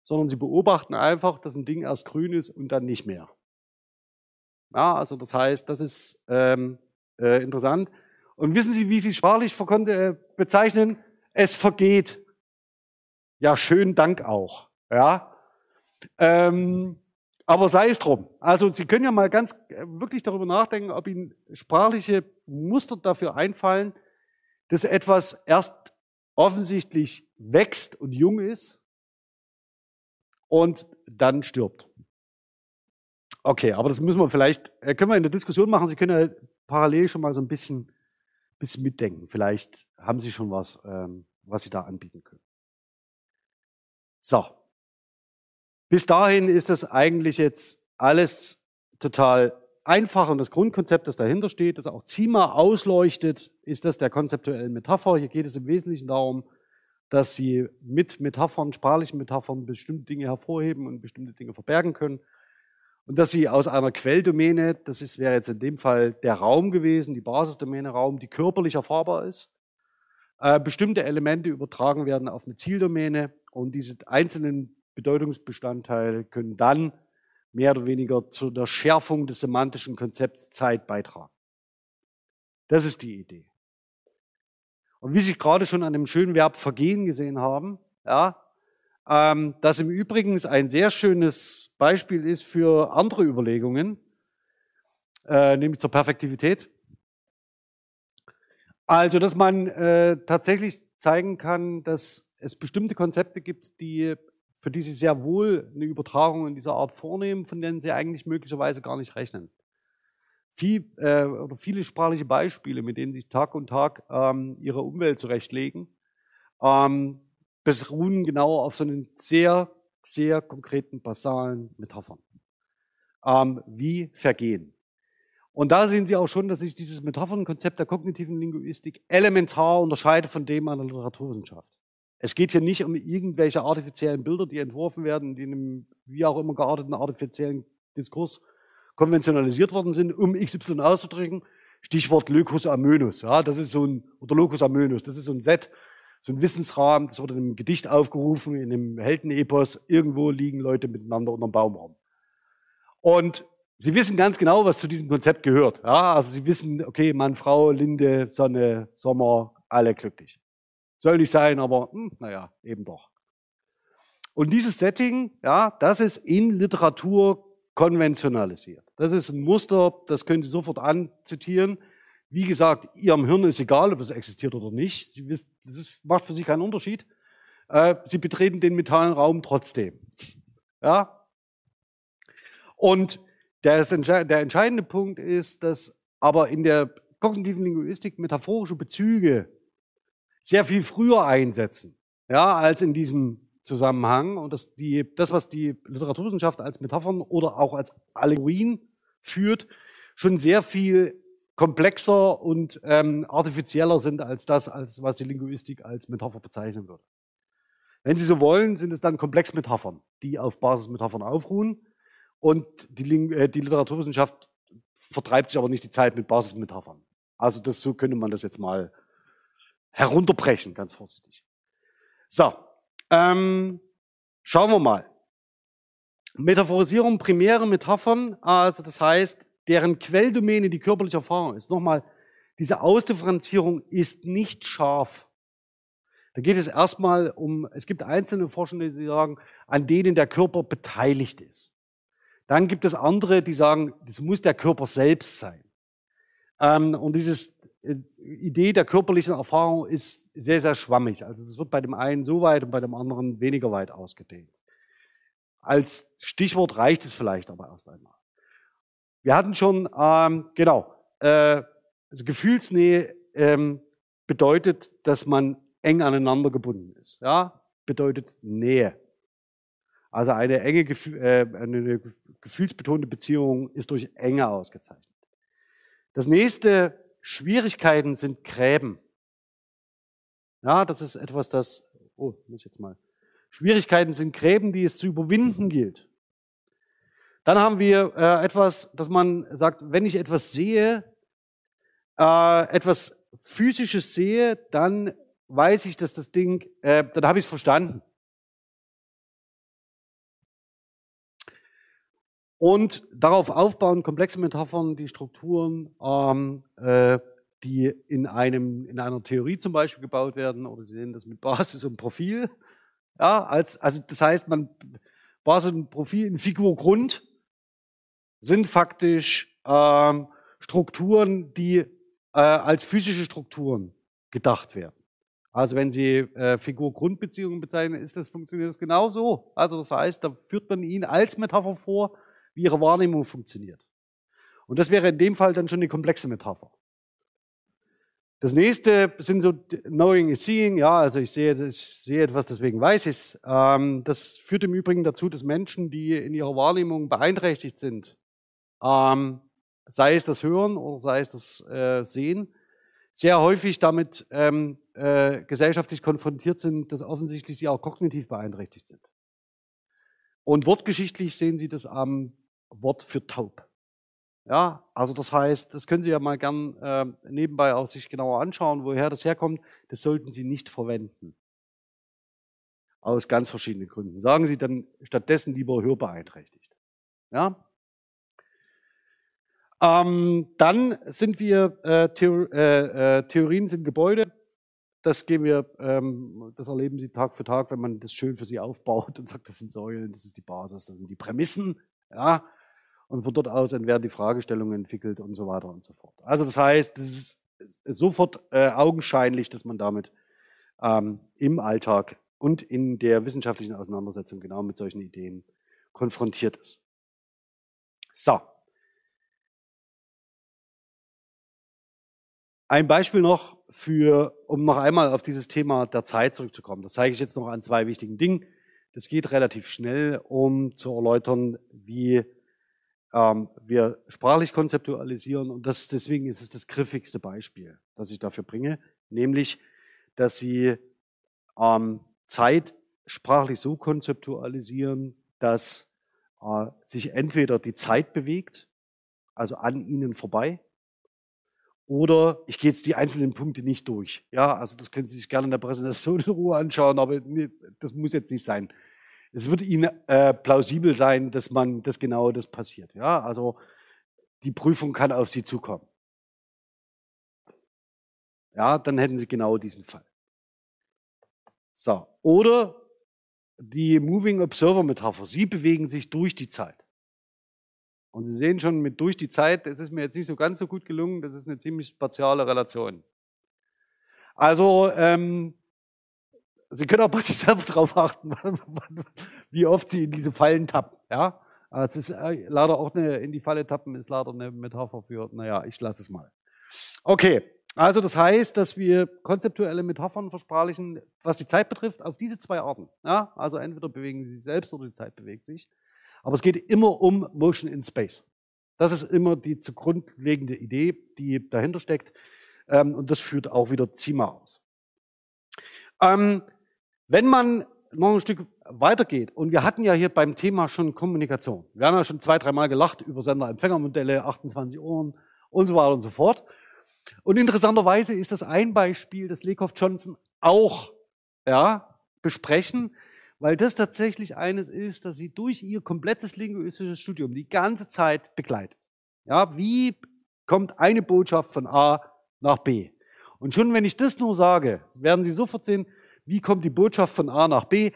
sondern sie beobachten einfach, dass ein Ding erst grün ist und dann nicht mehr. Ja, also das heißt, das ist ähm, äh, interessant. Und wissen Sie, wie Sie sprachlich äh, bezeichnen? Es vergeht. Ja, schönen Dank auch. Ja. Ähm, aber sei es drum. Also Sie können ja mal ganz äh, wirklich darüber nachdenken, ob Ihnen sprachliche Muster dafür einfallen, dass etwas erst offensichtlich wächst und jung ist und dann stirbt. Okay, aber das müssen wir vielleicht, äh, können wir in der Diskussion machen. Sie können ja parallel schon mal so ein bisschen, bisschen mitdenken. Vielleicht haben Sie schon was, ähm, was Sie da anbieten können. So. Bis dahin ist das eigentlich jetzt alles total einfach und das Grundkonzept, das dahinter steht, das auch Zima ausleuchtet, ist das der konzeptuellen Metapher. Hier geht es im Wesentlichen darum, dass Sie mit Metaphern, sprachlichen Metaphern bestimmte Dinge hervorheben und bestimmte Dinge verbergen können und dass sie aus einer Quelldomäne, das ist, wäre jetzt in dem Fall der Raum gewesen, die Basisdomäne Raum, die körperlich erfahrbar ist, äh, bestimmte Elemente übertragen werden auf eine Zieldomäne und diese einzelnen Bedeutungsbestandteile können dann mehr oder weniger zu der Schärfung des semantischen Konzepts Zeit beitragen. Das ist die Idee. Und wie Sie gerade schon an dem schönen Verb vergehen gesehen haben, ja, ähm, das im Übrigen ein sehr schönes Beispiel ist für andere Überlegungen, äh, nämlich zur Perfektivität. Also, dass man äh, tatsächlich zeigen kann, dass es bestimmte Konzepte gibt, die für die sie sehr wohl eine Übertragung in dieser Art vornehmen, von denen sie eigentlich möglicherweise gar nicht rechnen. Viel, äh, oder viele sprachliche Beispiele, mit denen sich Tag und Tag ähm, ihre Umwelt zurechtlegen, ähm, beruhen genau auf so einen sehr, sehr konkreten, basalen Metaphern. Ähm, wie Vergehen. Und da sehen Sie auch schon, dass sich dieses Metaphernkonzept der kognitiven Linguistik elementar unterscheidet von dem einer Literaturwissenschaft. Es geht hier nicht um irgendwelche artifiziellen Bilder, die entworfen werden, die in einem wie auch immer gearteten artifiziellen Diskurs konventionalisiert worden sind, um XY auszudrücken. Stichwort Locus Amönus. Ja, das ist so ein, oder Locus Amönus, das ist so ein Set so ein Wissensrahmen, das wurde in einem Gedicht aufgerufen, in einem Heldenepos, irgendwo liegen Leute miteinander unter einem Baum rum. Und sie wissen ganz genau, was zu diesem Konzept gehört. Ja, also sie wissen, okay, Mann, Frau, Linde, Sonne, Sommer, alle glücklich. Soll nicht sein, aber hm, naja, eben doch. Und dieses Setting, ja, das ist in Literatur konventionalisiert. Das ist ein Muster, das können Sie sofort anzitieren. Wie gesagt, Ihrem Hirn ist egal, ob es existiert oder nicht. Sie wissen, das ist, macht für Sie keinen Unterschied. Äh, Sie betreten den mentalen Raum trotzdem. Ja? Und der, der entscheidende Punkt ist, dass aber in der kognitiven Linguistik metaphorische Bezüge sehr viel früher einsetzen, ja, als in diesem Zusammenhang. Und dass die, das, was die Literaturwissenschaft als Metaphern oder auch als Allegorien führt, schon sehr viel komplexer und ähm, artifizieller sind als das, als was die Linguistik als Metapher bezeichnen würde. Wenn Sie so wollen, sind es dann Komplexmetaphern, die auf Basismetaphern aufruhen. Und die, äh, die Literaturwissenschaft vertreibt sich aber nicht die Zeit mit Basismetaphern. Also das, so könnte man das jetzt mal herunterbrechen, ganz vorsichtig. So, ähm, schauen wir mal. Metaphorisierung, primäre Metaphern, also das heißt, deren Quelldomäne die körperliche Erfahrung ist. Nochmal, diese Ausdifferenzierung ist nicht scharf. Da geht es erstmal um, es gibt einzelne Forschende, die sagen, an denen der Körper beteiligt ist. Dann gibt es andere, die sagen, das muss der Körper selbst sein. Ähm, und diese äh, Idee der körperlichen Erfahrung ist sehr, sehr schwammig. Also das wird bei dem einen so weit und bei dem anderen weniger weit ausgedehnt. Als Stichwort reicht es vielleicht aber erst einmal. Wir hatten schon, ähm, genau, äh, also Gefühlsnähe ähm, bedeutet, dass man eng aneinander gebunden ist. Ja, bedeutet Nähe. Also eine enge, äh, eine gefühlsbetonte Beziehung ist durch Enge ausgezeichnet. Das nächste, Schwierigkeiten sind Gräben. Ja, das ist etwas, das, oh, muss ich jetzt mal. Schwierigkeiten sind Gräben, die es zu überwinden gilt. Dann haben wir äh, etwas, dass man sagt, wenn ich etwas sehe, äh, etwas Physisches sehe, dann weiß ich, dass das Ding, äh, dann habe ich es verstanden. Und darauf aufbauen komplexe Metaphern, die Strukturen, ähm, äh, die in, einem, in einer Theorie zum Beispiel gebaut werden, oder Sie sehen das mit Basis und Profil. Ja, als, also das heißt, man Basis und Profil in Figur Grund sind faktisch ähm, Strukturen, die äh, als physische Strukturen gedacht werden. Also wenn Sie äh, Figur-Grundbeziehungen bezeichnen, ist das, funktioniert das genauso. Also das heißt, da führt man ihn als Metapher vor, wie Ihre Wahrnehmung funktioniert. Und das wäre in dem Fall dann schon eine komplexe Metapher. Das nächste sind so Knowing is Seeing. Ja, also ich sehe, ich sehe etwas, deswegen weiß ich es. Ähm, das führt im Übrigen dazu, dass Menschen, die in ihrer Wahrnehmung beeinträchtigt sind, ähm, sei es das Hören oder sei es das äh, Sehen, sehr häufig damit ähm, äh, gesellschaftlich konfrontiert sind, dass offensichtlich sie auch kognitiv beeinträchtigt sind. Und wortgeschichtlich sehen Sie das am Wort für taub. Ja, also das heißt, das können Sie ja mal gern äh, nebenbei auch sich genauer anschauen, woher das herkommt. Das sollten Sie nicht verwenden. Aus ganz verschiedenen Gründen. Sagen Sie dann stattdessen lieber hörbeeinträchtigt. Ja, ähm, dann sind wir, äh, Theor äh, äh, Theorien sind Gebäude. Das gehen wir, ähm, das erleben Sie Tag für Tag, wenn man das schön für Sie aufbaut und sagt, das sind Säulen, das ist die Basis, das sind die Prämissen, ja. Und von dort aus werden die Fragestellungen entwickelt und so weiter und so fort. Also das heißt, das ist sofort äh, augenscheinlich, dass man damit ähm, im Alltag und in der wissenschaftlichen Auseinandersetzung genau mit solchen Ideen konfrontiert ist. So. Ein Beispiel noch für, um noch einmal auf dieses Thema der Zeit zurückzukommen. Das zeige ich jetzt noch an zwei wichtigen Dingen. Das geht relativ schnell, um zu erläutern, wie ähm, wir sprachlich konzeptualisieren. Und das, deswegen ist es das griffigste Beispiel, das ich dafür bringe, nämlich, dass Sie ähm, Zeit sprachlich so konzeptualisieren, dass äh, sich entweder die Zeit bewegt, also an Ihnen vorbei, oder ich gehe jetzt die einzelnen Punkte nicht durch. Ja, also das können Sie sich gerne in der Präsentation in Ruhe anschauen, aber das muss jetzt nicht sein. Es wird Ihnen äh, plausibel sein, dass man das genau das passiert. Ja, also die Prüfung kann auf Sie zukommen. Ja, dann hätten Sie genau diesen Fall. So. Oder die Moving Observer Metapher. Sie bewegen sich durch die Zeit. Und Sie sehen schon mit durch die Zeit, das ist mir jetzt nicht so ganz so gut gelungen, das ist eine ziemlich spatiale Relation. Also, ähm, Sie können auch bei [LAUGHS] sich selber drauf achten, wie oft Sie in diese Fallen tappen. Ja? Also es ist äh, leider auch eine, in die Falle tappen ist leider eine Metapher für, naja, ich lasse es mal. Okay, also das heißt, dass wir konzeptuelle Metaphern versprachlichen, was die Zeit betrifft, auf diese zwei Arten. Ja? Also entweder bewegen sie sich selbst oder die Zeit bewegt sich. Aber es geht immer um Motion in Space. Das ist immer die zugrundlegende Idee, die dahinter steckt. Ähm, und das führt auch wieder ZIMA aus. Ähm, wenn man noch ein Stück weitergeht, und wir hatten ja hier beim Thema schon Kommunikation. Wir haben ja schon zwei, dreimal gelacht über Sender-Empfängermodelle, 28 Ohren und so weiter und so fort. Und interessanterweise ist das ein Beispiel, das Lekoff Johnson auch ja, besprechen, weil das tatsächlich eines ist, dass sie durch ihr komplettes linguistisches Studium die ganze Zeit begleitet. Ja, wie kommt eine Botschaft von A nach B? Und schon wenn ich das nur sage, werden Sie sofort sehen, wie kommt die Botschaft von A nach B,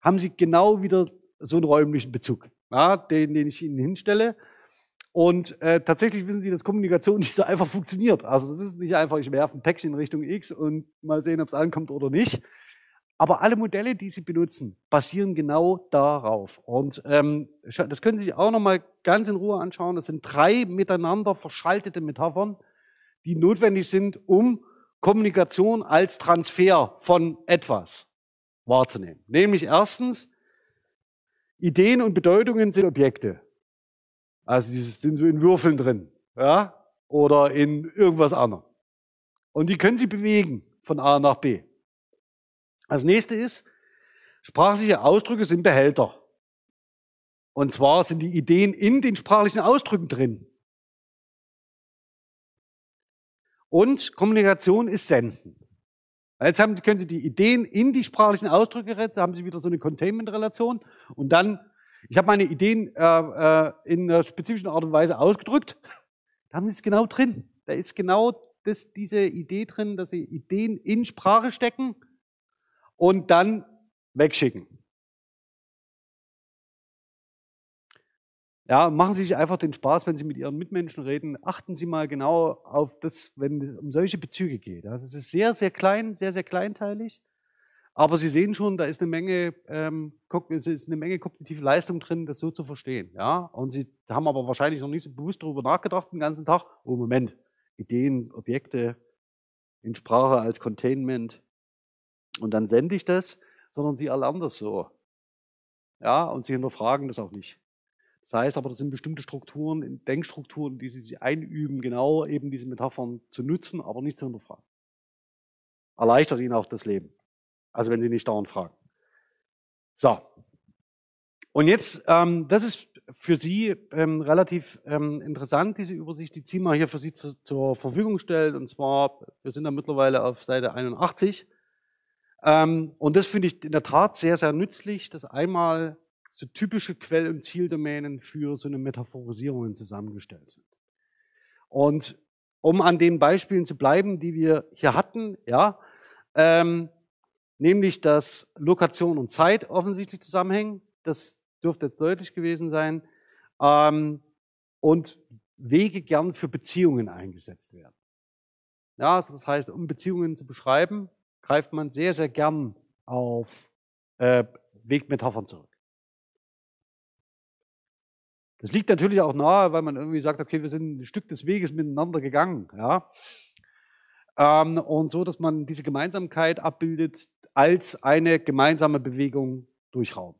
haben Sie genau wieder so einen räumlichen Bezug, ja, den, den ich Ihnen hinstelle. Und äh, tatsächlich wissen Sie, dass Kommunikation [LAUGHS] nicht so einfach funktioniert. Also das ist nicht einfach, ich werfe ein Päckchen in Richtung X und mal sehen, ob es ankommt oder nicht. Aber alle Modelle, die Sie benutzen, basieren genau darauf. Und ähm, das können Sie sich auch nochmal ganz in Ruhe anschauen. Das sind drei miteinander verschaltete Metaphern, die notwendig sind, um Kommunikation als Transfer von etwas wahrzunehmen. Nämlich erstens, Ideen und Bedeutungen sind Objekte. Also die sind so in Würfeln drin, ja, oder in irgendwas anderem. Und die können Sie bewegen von A nach B. Als nächste ist, sprachliche Ausdrücke sind Behälter. Und zwar sind die Ideen in den sprachlichen Ausdrücken drin. Und Kommunikation ist Senden. Jetzt haben, können Sie die Ideen in die sprachlichen Ausdrücke setzen, haben Sie wieder so eine Containment-Relation. Und dann, ich habe meine Ideen äh, äh, in einer spezifischen Art und Weise ausgedrückt. Da haben Sie es genau drin. Da ist genau das, diese Idee drin, dass Sie Ideen in Sprache stecken und dann wegschicken. Ja, machen Sie sich einfach den Spaß, wenn Sie mit Ihren Mitmenschen reden. Achten Sie mal genau auf das, wenn es um solche Bezüge geht. Also es ist sehr, sehr klein, sehr, sehr kleinteilig. Aber Sie sehen schon, da ist eine Menge, ähm, es ist eine Menge kognitive Leistung drin, das so zu verstehen. Ja, und Sie haben aber wahrscheinlich noch nicht so bewusst darüber nachgedacht den ganzen Tag. Oh Moment, Ideen, Objekte in Sprache als Containment und dann sende ich das, sondern sie erlernen das so. Ja, und sie hinterfragen das auch nicht. Das heißt aber, das sind bestimmte Strukturen, Denkstrukturen, die sie sich einüben, genau eben diese Metaphern zu nutzen, aber nicht zu hinterfragen. Erleichtert ihnen auch das Leben. Also wenn sie nicht dauernd fragen. So. Und jetzt, ähm, das ist für Sie ähm, relativ ähm, interessant, diese Übersicht, die Zima hier für Sie zu, zur Verfügung stellt. Und zwar, wir sind da mittlerweile auf Seite 81. Ähm, und das finde ich in der Tat sehr, sehr nützlich, dass einmal so typische Quell- und Zieldomänen für so eine Metaphorisierung zusammengestellt sind. Und um an den Beispielen zu bleiben, die wir hier hatten, ja, ähm, nämlich dass Lokation und Zeit offensichtlich zusammenhängen, das dürfte jetzt deutlich gewesen sein, ähm, und Wege gern für Beziehungen eingesetzt werden. Ja, also das heißt, um Beziehungen zu beschreiben, greift man sehr, sehr gern auf äh, Wegmetaphern zurück. Das liegt natürlich auch nahe, weil man irgendwie sagt, okay, wir sind ein Stück des Weges miteinander gegangen, ja. Ähm, und so, dass man diese Gemeinsamkeit abbildet als eine gemeinsame Bewegung durch Raum.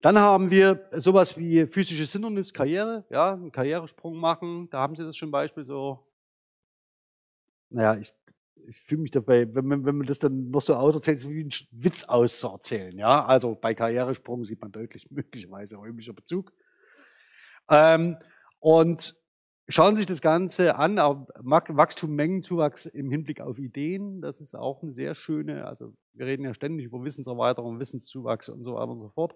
Dann haben wir sowas wie physisches Hindernis, Karriere, ja, einen Karrieresprung machen. Da haben Sie das schon Beispiel so. Naja, ich ich fühle mich dabei, wenn man, wenn man das dann noch so auserzählt, so wie ein Witz auszuerzählen. Ja, also bei Karrieresprung sieht man deutlich [LAUGHS] möglicherweise räumlicher Bezug. Ähm, und schauen Sie sich das Ganze an, Wachstum, Mengenzuwachs im Hinblick auf Ideen, das ist auch eine sehr schöne, also wir reden ja ständig über Wissenserweiterung, Wissenszuwachs und so weiter und so fort.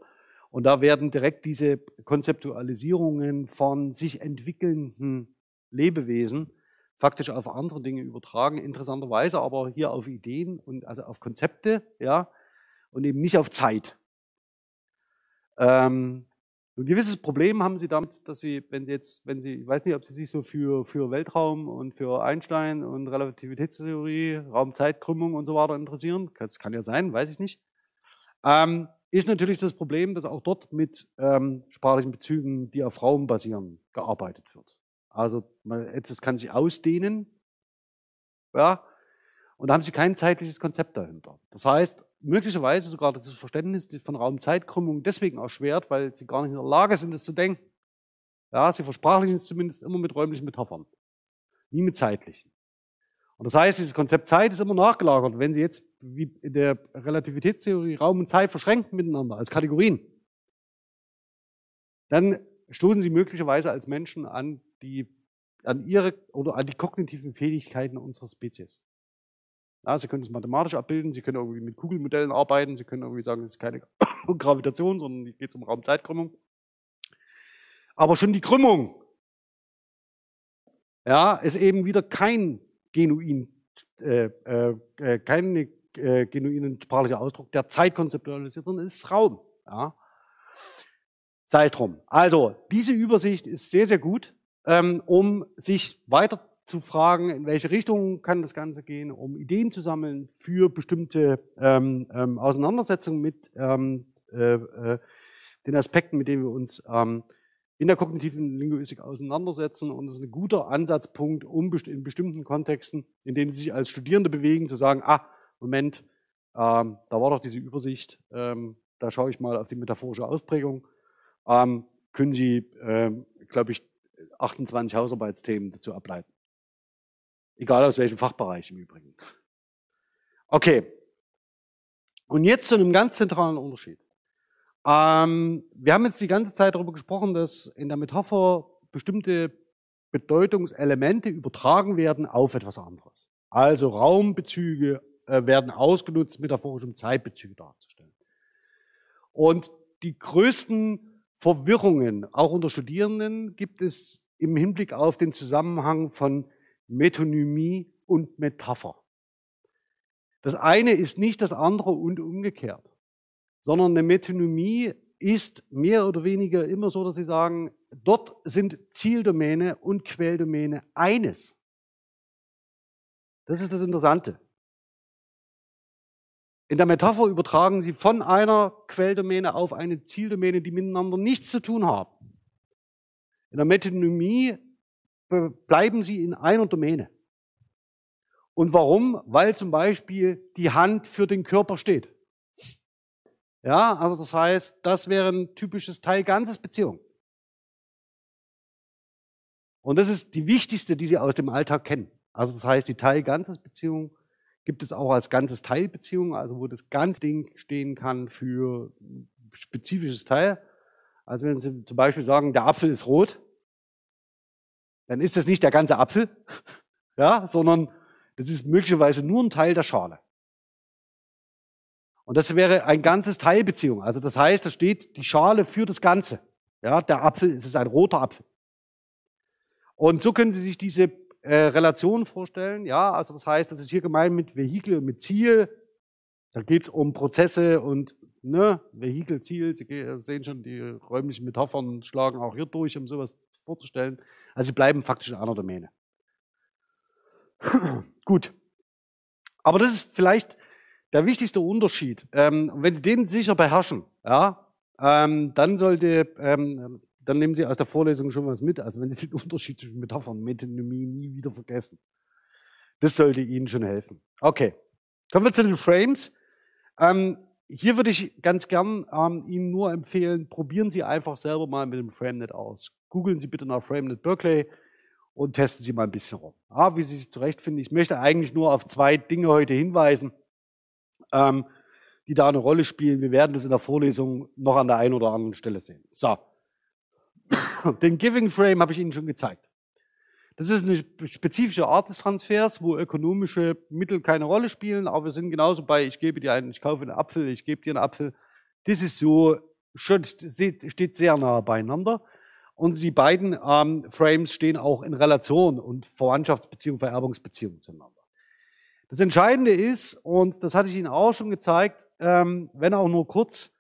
Und da werden direkt diese Konzeptualisierungen von sich entwickelnden Lebewesen faktisch auf andere Dinge übertragen, interessanterweise aber hier auf Ideen und also auf Konzepte, ja, und eben nicht auf Zeit. Ähm, ein gewisses Problem haben Sie damit, dass Sie, wenn Sie jetzt, wenn Sie, ich weiß nicht, ob Sie sich so für, für Weltraum und für Einstein und Relativitätstheorie, Raumzeitkrümmung und so weiter interessieren, das kann ja sein, weiß ich nicht, ähm, ist natürlich das Problem, dass auch dort mit ähm, sprachlichen Bezügen, die auf Raum basieren, gearbeitet wird. Also etwas kann sich ausdehnen, ja, und da haben sie kein zeitliches Konzept dahinter. Das heißt, möglicherweise sogar das Verständnis von Raum-Zeitkrümmung deswegen erschwert, weil sie gar nicht in der Lage sind, es zu denken. Ja, sie versprachlichen es zumindest immer mit räumlichen Metaphern, nie mit zeitlichen. Und das heißt, dieses Konzept Zeit ist immer nachgelagert. Wenn Sie jetzt wie in der Relativitätstheorie Raum und Zeit verschränken miteinander als Kategorien, dann stoßen Sie möglicherweise als Menschen an die, an Ihre oder an die kognitiven Fähigkeiten unserer Spezies. Ja, Sie können es mathematisch abbilden, Sie können irgendwie mit Kugelmodellen arbeiten, Sie können irgendwie sagen, es ist keine [COUGHS] Gravitation, sondern es geht um Raumzeitkrümmung. Aber schon die Krümmung ja, ist eben wieder kein genuin, äh, äh, äh, kein äh, genuinen sprachlicher Ausdruck, der Zeit konzeptualisiert, sondern es ist Raum. Ja. Zeitraum. Also, diese Übersicht ist sehr, sehr gut, ähm, um sich weiter zu fragen, in welche Richtung kann das Ganze gehen, um Ideen zu sammeln für bestimmte ähm, ähm, Auseinandersetzungen mit ähm, äh, äh, den Aspekten, mit denen wir uns ähm, in der kognitiven Linguistik auseinandersetzen. Und das ist ein guter Ansatzpunkt, um in bestimmten Kontexten, in denen Sie sich als Studierende bewegen, zu sagen, ah, Moment, ähm, da war doch diese Übersicht, ähm, da schaue ich mal auf die metaphorische Ausprägung. Ähm, können Sie, ähm, glaube ich, 28 Hausarbeitsthemen dazu ableiten. Egal aus welchem Fachbereich im Übrigen. Okay. Und jetzt zu einem ganz zentralen Unterschied. Ähm, wir haben jetzt die ganze Zeit darüber gesprochen, dass in der Metapher bestimmte Bedeutungselemente übertragen werden auf etwas anderes. Also Raumbezüge äh, werden ausgenutzt, metaphorisch um Zeitbezüge darzustellen. Und die größten Verwirrungen, auch unter Studierenden, gibt es im Hinblick auf den Zusammenhang von Metonymie und Metapher. Das eine ist nicht das andere und umgekehrt sondern eine Metonymie ist mehr oder weniger immer so, dass sie sagen, dort sind Zieldomäne und Quelldomäne eines. Das ist das Interessante. In der Metapher übertragen sie von einer Quelldomäne auf eine Zieldomäne, die miteinander nichts zu tun haben. In der Metonymie bleiben sie in einer Domäne. Und warum? Weil zum Beispiel die Hand für den Körper steht. Ja, also das heißt, das wäre ein typisches Teil ganzes Beziehung. Und das ist die wichtigste, die Sie aus dem Alltag kennen. Also das heißt, die Teil ganzes Beziehung gibt es auch als ganzes Teilbeziehung, also wo das ganze Ding stehen kann für spezifisches Teil. Also wenn Sie zum Beispiel sagen, der Apfel ist rot, dann ist das nicht der ganze Apfel, [LAUGHS] ja, sondern das ist möglicherweise nur ein Teil der Schale. Und das wäre ein ganzes Teilbeziehung. Also das heißt, da steht die Schale für das Ganze. Ja, der Apfel, es ist ein roter Apfel. Und so können Sie sich diese äh, Relation vorstellen. Ja, also das heißt, das ist hier gemeint mit Vehikel und mit Ziel. Da geht es um Prozesse und ne, Vehikel, Ziel. Sie sehen schon, die räumlichen Metaphern schlagen auch hier durch, um sowas vorzustellen. Also sie bleiben faktisch in einer Domäne. [CLEARS THROAT] Gut. Aber das ist vielleicht der wichtigste Unterschied, ähm, wenn Sie den sicher beherrschen, ja, ähm, dann sollte, ähm, dann nehmen Sie aus der Vorlesung schon was mit. Also wenn Sie [LAUGHS] den Unterschied zwischen Metaphern und Metonymie nie wieder vergessen. Das sollte Ihnen schon helfen. Okay, kommen wir zu den Frames. Ähm, hier würde ich ganz gern ähm, Ihnen nur empfehlen, probieren Sie einfach selber mal mit dem FrameNet aus. Googeln Sie bitte nach FrameNet Berkeley und testen Sie mal ein bisschen rum. Ja, wie Sie sich zurechtfinden. Ich möchte eigentlich nur auf zwei Dinge heute hinweisen ähm, die da eine Rolle spielen. Wir werden das in der Vorlesung noch an der einen oder anderen Stelle sehen. So. Den Giving Frame habe ich Ihnen schon gezeigt. Das ist eine spezifische Art des Transfers, wo ökonomische Mittel keine Rolle spielen, aber wir sind genauso bei, ich gebe dir einen, ich kaufe einen Apfel, ich gebe dir einen Apfel. Das ist so, steht sehr nah beieinander. Und die beiden ähm, Frames stehen auch in Relation und Verwandtschaftsbeziehung, Vererbungsbeziehung zueinander. Das Entscheidende ist, und das hatte ich Ihnen auch schon gezeigt, ähm, wenn auch nur kurz,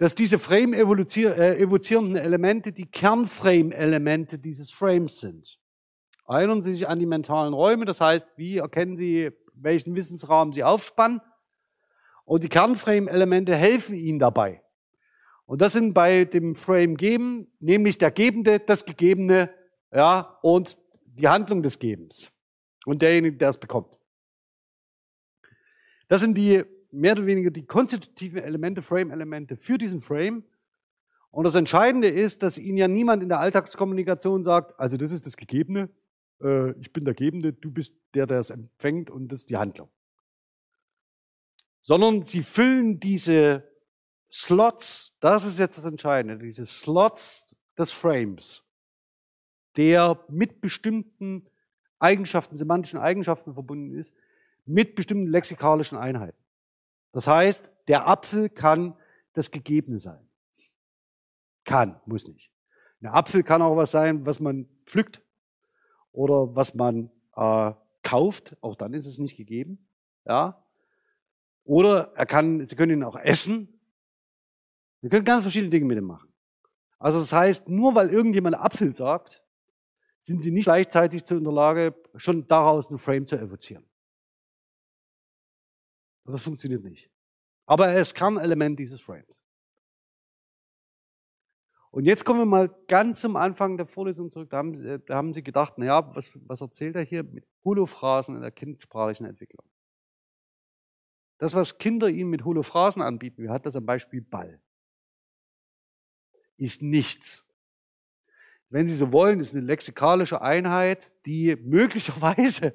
dass diese Frame-evozierenden äh, Elemente die Kernframe-Elemente dieses Frames sind. Erinnern Sie sich an die mentalen Räume, das heißt, wie erkennen Sie, welchen Wissensraum Sie aufspannen? Und die Kernframe-Elemente helfen Ihnen dabei. Und das sind bei dem Frame geben, nämlich der Gebende, das Gegebene, ja, und die Handlung des Gebens. Und derjenige, der es bekommt. Das sind die mehr oder weniger die konstitutiven Elemente, Frame-Elemente für diesen Frame. Und das Entscheidende ist, dass Ihnen ja niemand in der Alltagskommunikation sagt, also das ist das Gegebene, äh, ich bin der Gebende, du bist der, der es empfängt und das ist die Handlung. Sondern Sie füllen diese Slots, das ist jetzt das Entscheidende, diese Slots des Frames, der mit bestimmten Eigenschaften, semantischen Eigenschaften verbunden ist, mit bestimmten lexikalischen Einheiten. Das heißt, der Apfel kann das Gegebene sein. Kann, muss nicht. Ein Apfel kann auch was sein, was man pflückt oder was man äh, kauft. Auch dann ist es nicht gegeben. Ja. Oder er kann, Sie können ihn auch essen. Sie können ganz verschiedene Dinge mit ihm machen. Also das heißt, nur weil irgendjemand Apfel sagt, sind Sie nicht gleichzeitig in der Lage, schon daraus einen Frame zu evozieren. Das funktioniert nicht. Aber er ist Kernelement dieses Frames. Und jetzt kommen wir mal ganz zum Anfang der Vorlesung zurück. Da haben, äh, da haben Sie gedacht, naja, was, was erzählt er hier mit Holophrasen in der kindsprachlichen Entwicklung? Das, was Kinder Ihnen mit Holophrasen anbieten, wir hatten das am Beispiel Ball, ist nichts. Wenn Sie so wollen, ist eine lexikalische Einheit, die möglicherweise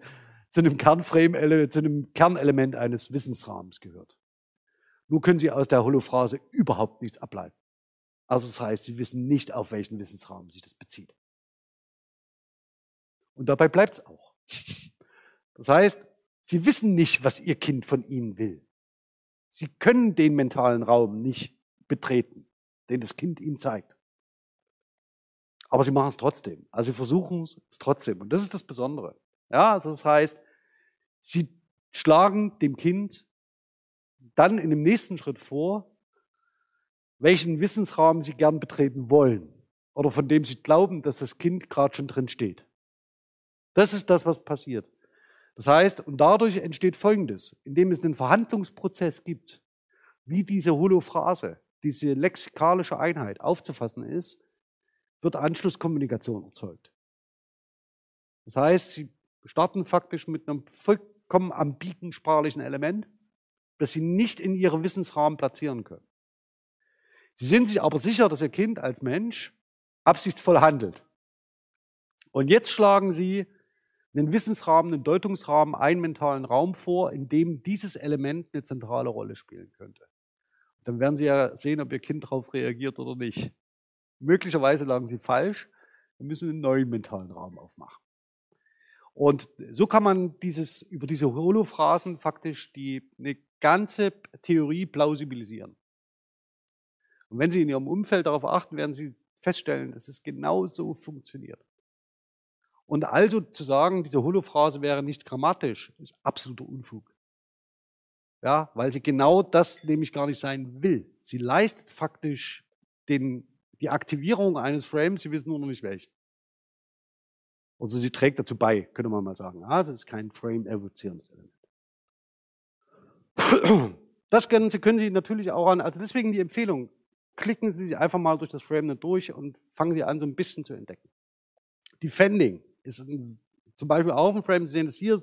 zu einem Kernframe, zu einem Kernelement eines Wissensrahmens gehört. Nur können Sie aus der Holophrase überhaupt nichts ableiten. Also das heißt, Sie wissen nicht, auf welchen Wissensrahmen sich das bezieht. Und dabei bleibt es auch. Das heißt, Sie wissen nicht, was Ihr Kind von Ihnen will. Sie können den mentalen Raum nicht betreten, den das Kind Ihnen zeigt. Aber Sie machen es trotzdem. Also Sie versuchen es trotzdem. Und das ist das Besondere. Ja, also das heißt, sie schlagen dem Kind dann in dem nächsten Schritt vor, welchen Wissensrahmen sie gern betreten wollen oder von dem sie glauben, dass das Kind gerade schon drin steht. Das ist das, was passiert. Das heißt, und dadurch entsteht Folgendes, indem es einen Verhandlungsprozess gibt, wie diese Holophrase, diese lexikalische Einheit aufzufassen ist, wird Anschlusskommunikation erzeugt. Das heißt, sie starten faktisch mit einem vollkommen ambigen sprachlichen Element, das sie nicht in ihrem Wissensrahmen platzieren können. Sie sind sich aber sicher, dass ihr Kind als Mensch absichtsvoll handelt. Und jetzt schlagen sie einen Wissensrahmen, einen Deutungsrahmen, einen mentalen Raum vor, in dem dieses Element eine zentrale Rolle spielen könnte. Dann werden Sie ja sehen, ob Ihr Kind darauf reagiert oder nicht. Möglicherweise lagen Sie falsch. Wir müssen einen neuen mentalen Raum aufmachen. Und so kann man dieses, über diese Holophrasen faktisch die, eine ganze Theorie plausibilisieren. Und wenn Sie in Ihrem Umfeld darauf achten, werden Sie feststellen, dass es genau so funktioniert. Und also zu sagen, diese Holophrase wäre nicht grammatisch, ist absoluter Unfug. Ja, weil sie genau das nämlich gar nicht sein will. Sie leistet faktisch den, die Aktivierung eines Frames, Sie wissen nur noch nicht welchen. Also sie trägt dazu bei, könnte man mal sagen. Also es ist kein frame-evozierendes Element. [CLEARS THROAT] Das können Sie, können Sie natürlich auch an, also deswegen die Empfehlung, klicken Sie einfach mal durch das Frame durch und fangen Sie an, so ein bisschen zu entdecken. Defending ist ein, zum Beispiel auch ein Frame, Sie sehen es hier,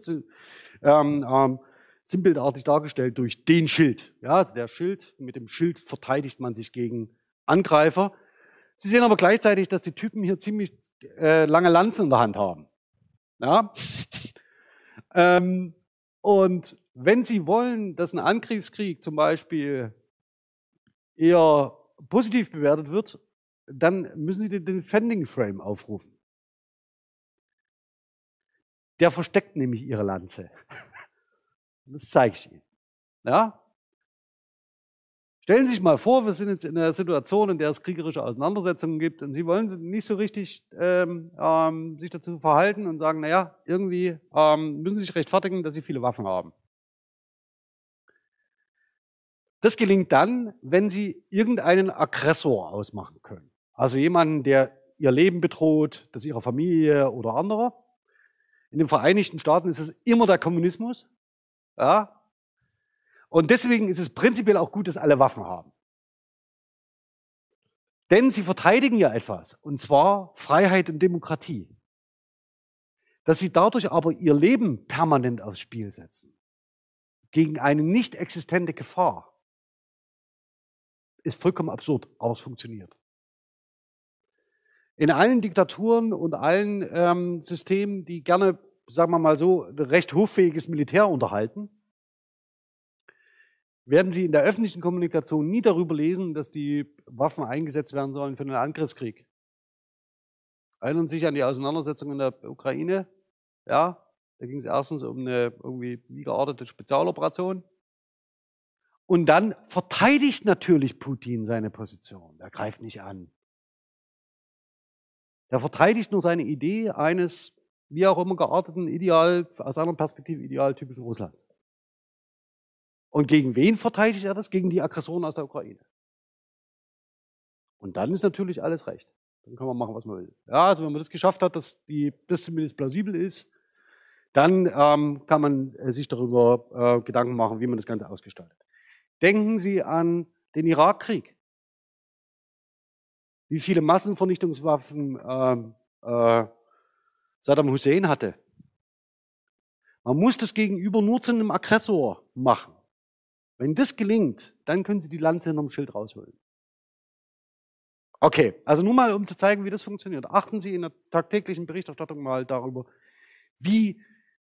ähm, ähm, sinnbildartig dargestellt durch den Schild. Ja, also der Schild, mit dem Schild verteidigt man sich gegen Angreifer. Sie sehen aber gleichzeitig, dass die Typen hier ziemlich äh, lange Lanzen in der Hand haben. Ja? ähm, und wenn Sie wollen, dass ein Angriffskrieg zum Beispiel eher positiv bewertet wird, dann müssen Sie den Defending Frame aufrufen. Der versteckt nämlich Ihre Lanze. [LAUGHS] Das zeige ich Ihnen. Ja? Stellen Sie sich mal vor, wir sind jetzt in einer Situation, in der es kriegerische Auseinandersetzungen gibt und Sie wollen nicht so richtig ähm, ähm, sich dazu verhalten und sagen, naja, irgendwie ähm, müssen Sie sich rechtfertigen, dass Sie viele Waffen haben. Das gelingt dann, wenn Sie irgendeinen Aggressor ausmachen können. Also jemanden, der Ihr Leben bedroht, das Ihrer Familie oder anderer. In den Vereinigten Staaten ist es immer der Kommunismus. Ja, und deswegen ist es prinzipiell auch gut, dass alle Waffen haben. Denn sie verteidigen ja etwas, und zwar Freiheit und Demokratie. Dass sie dadurch aber ihr Leben permanent aufs Spiel setzen, gegen eine nicht existente Gefahr, ist vollkommen absurd, aber es funktioniert. in allen Diktaturen und allen ähm, Systemen, die gerne, sagen wir mal so, recht hoffähiges Militär unterhalten, werden Sie in der öffentlichen Kommunikation nie darüber lesen, dass die Waffen eingesetzt werden sollen für einen Angriffskrieg. Erinnern Sie sich an die Auseinandersetzung in der Ukraine? Ja, da ging es erstens um eine irgendwie wie geartete Spezialoperation. Und dann verteidigt natürlich Putin seine Position. Er greift nicht an. Er verteidigt nur seine Idee eines wie auch immer gearteten Ideal, aus einer Perspektive idealtypischen Russlands. Und gegen wen verteidigt er das? Gegen die Aggressoren aus der Ukraine. Und dann ist natürlich alles recht. Dann kann man machen, was man will. Ja, also wenn man das geschafft hat, dass die, das zumindest plausibel ist, dann ähm, kann man äh, sich darüber äh, Gedanken machen, wie man das Ganze ausgestaltet. Denken Sie an den Irakkrieg. Wie viele Massenvernichtungswaffen ähm, äh, Saddam Hussein hatte. Man muss das Gegenüber nur zu einem Aggressor machen. Wenn das gelingt, dann können Sie die Lanze hinterm Schild rausholen. Okay, also nur mal, um zu zeigen, wie das funktioniert. Achten Sie in der tagtäglichen Berichterstattung mal darüber, wie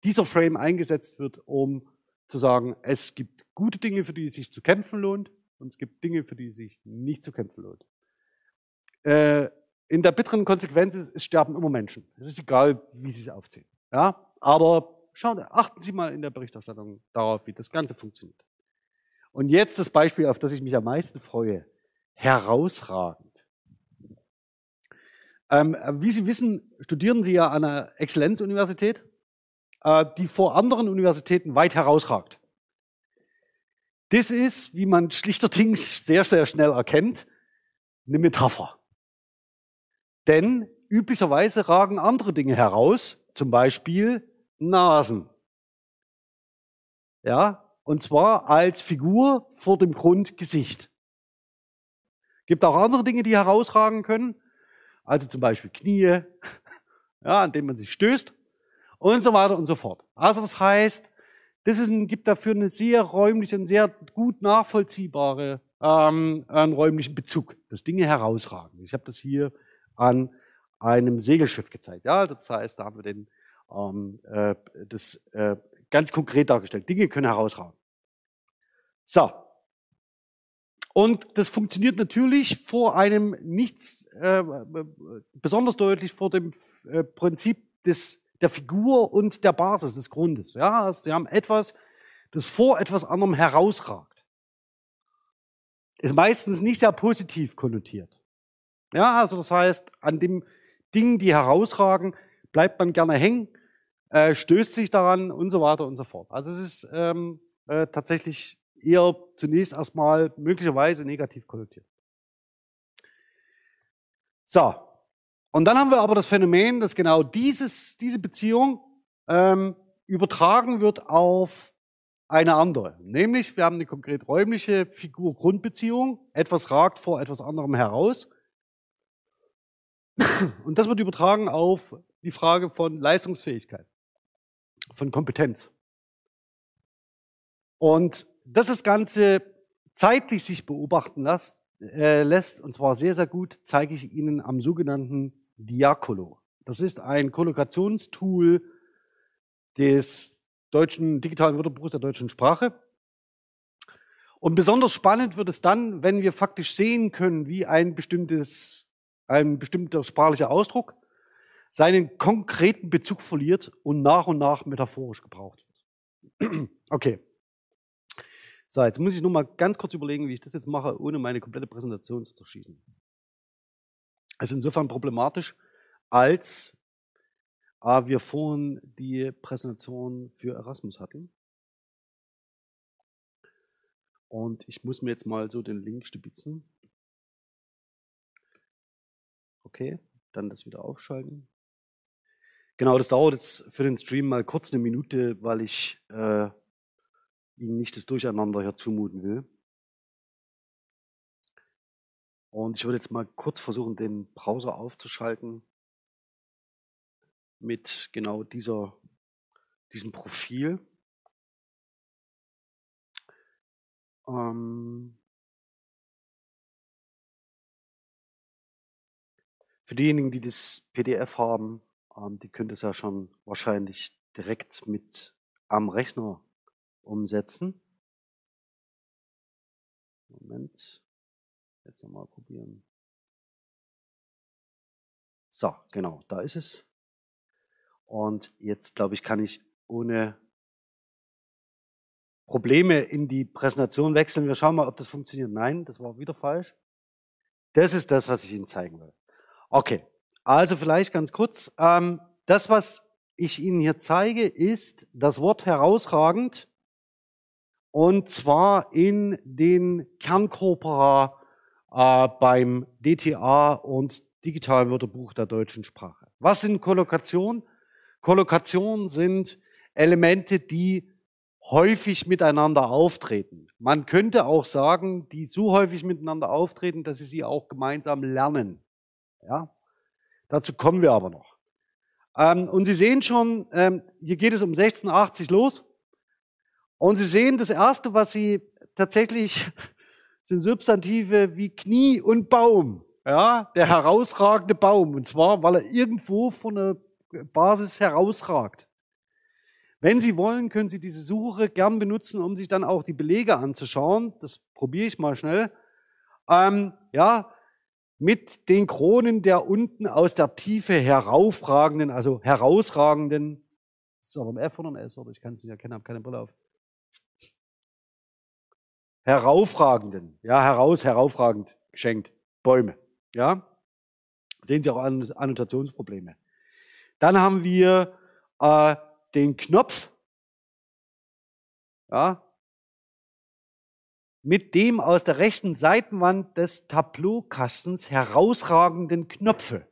dieser Frame eingesetzt wird, um zu sagen, es gibt gute Dinge, für die es sich zu kämpfen lohnt, und es gibt Dinge, für die es sich nicht zu kämpfen lohnt. Äh, in der bitteren Konsequenz ist, es sterben immer Menschen. Es ist egal, wie sie es aufziehen. Ja? Aber schauen, achten Sie mal in der Berichterstattung darauf, wie das Ganze funktioniert. Und jetzt das Beispiel, auf das ich mich am meisten freue. Herausragend. Ähm, wie Sie wissen, studieren Sie ja an einer Exzellenzuniversität, äh, die vor anderen Universitäten weit herausragt. Das ist, wie man schlichterdings sehr, sehr schnell erkennt, eine Metapher. Denn üblicherweise ragen andere Dinge heraus, zum Beispiel Nasen. Ja, und zwar als Figur vor dem Grundgesicht. Gibt auch andere Dinge, die herausragen können. Also zum Beispiel Knie, [LAUGHS] ja, an denen man sich stößt und so weiter und so fort. Also das heißt, das ist ein, gibt dafür eine sehr räumliche und sehr gut nachvollziehbare ähm, einen räumlichen Bezug, dass Dinge herausragen. Ich habe das hier an einem Segelschiff gezeigt. Ja, also das heißt, da haben wir den, ähm, äh, das äh, ganz konkret dargestellt. Dinge können herausragen. So. Und das funktioniert natürlich vor einem nichts äh, besonders deutlich vor dem äh, Prinzip des, der Figur und der Basis des Grundes. Ja, also sie haben etwas, das vor etwas anderem herausragt. Ist meistens nicht sehr positiv konnotiert. Ja, also das heißt, an dem Dingen, die herausragen, bleibt man gerne hängen, äh, stößt sich daran und so weiter und so fort. Also es ist ähm, äh, tatsächlich eher zunächst erstmal möglicherweise negativ konnotiert. So, und dann haben wir aber das Phänomen, dass genau dieses, diese Beziehung ähm, übertragen wird auf eine andere. Nämlich, wir haben eine konkret räumliche Figur-Grundbeziehung. Etwas ragt vor etwas anderem heraus. Und das wird übertragen auf die Frage von Leistungsfähigkeit, von Kompetenz. Und dass das Ganze zeitlich sich beobachten lässt, äh, lässt, und zwar sehr, sehr gut, zeige ich Ihnen am sogenannten Diacolo. Das ist ein Kollokationstool des deutschen digitalen Wörterbuchs der deutschen Sprache. Und besonders spannend wird es dann, wenn wir faktisch sehen können, wie ein bestimmtes, ein bestimmter sprachlicher Ausdruck seinen konkreten Bezug verliert und nach und nach metaphorisch gebraucht wird. [CLEARS THROAT] Okay. So, jetzt muss ich nur mal ganz kurz überlegen, wie ich das jetzt mache, ohne meine komplette Präsentation zu zerschießen. Also insofern problematisch, als äh, wir vorhin die Präsentation für Erasmus hatten. Und ich muss mir jetzt mal so den Link stibitzen. Okay, dann das wieder aufschalten. Genau, das dauert jetzt für den Stream mal kurz eine Minute, weil ich äh, Ihnen nicht das Durcheinander hier zumuten will. Und ich würde jetzt mal kurz versuchen, den Browser aufzuschalten mit genau dieser, diesem Profil. Ähm Für diejenigen, die das PDF haben, ähm, die können das ja schon wahrscheinlich direkt mit am Rechner umsetzen. Moment. Jetzt nochmal probieren. So, genau, da ist es. Und jetzt, glaube ich, kann ich ohne Probleme in die Präsentation wechseln. Wir schauen mal, ob das funktioniert. Nein, das war wieder falsch. Das ist das, was ich Ihnen zeigen will. Okay, also vielleicht ganz kurz. Ähm, das, was ich Ihnen hier zeige, ist das Wort herausragend und zwar in den Kernkorpora äh, beim DTA und Digitalwörterbuch der deutschen Sprache. Was sind Kollokationen? Kollokationen sind Elemente, die häufig miteinander auftreten. Man könnte auch sagen, die so häufig miteinander auftreten, dass sie sie auch gemeinsam lernen. Ja? Dazu kommen wir aber noch. Ähm, und Sie sehen schon, ähm, hier geht es um 1680 los. Und Sie sehen, das Erste, was Sie tatsächlich [LAUGHS] sind Substantive wie Knie und Baum. Ja, der herausragende Baum. Und zwar, weil er irgendwo von der Basis herausragt. Wenn Sie wollen, können Sie diese Suche gern benutzen, um sich dann auch die Belege anzuschauen. Das probiere ich mal schnell. Ähm, ja, mit den Kronen der unten aus der Tiefe heraufragenden, also herausragenden, ist das aber ein F oder ein S, oder ich kann es nicht erkennen, habe keine Brille auf. Heraufragenden, ja, heraus, heraufragend, geschenkt, Bäume, ja. Sehen Sie auch Annotationsprobleme. Dann haben wir äh, den Knopf, ja, mit dem aus der rechten Seitenwand des Tableaukastens herausragenden Knöpfe.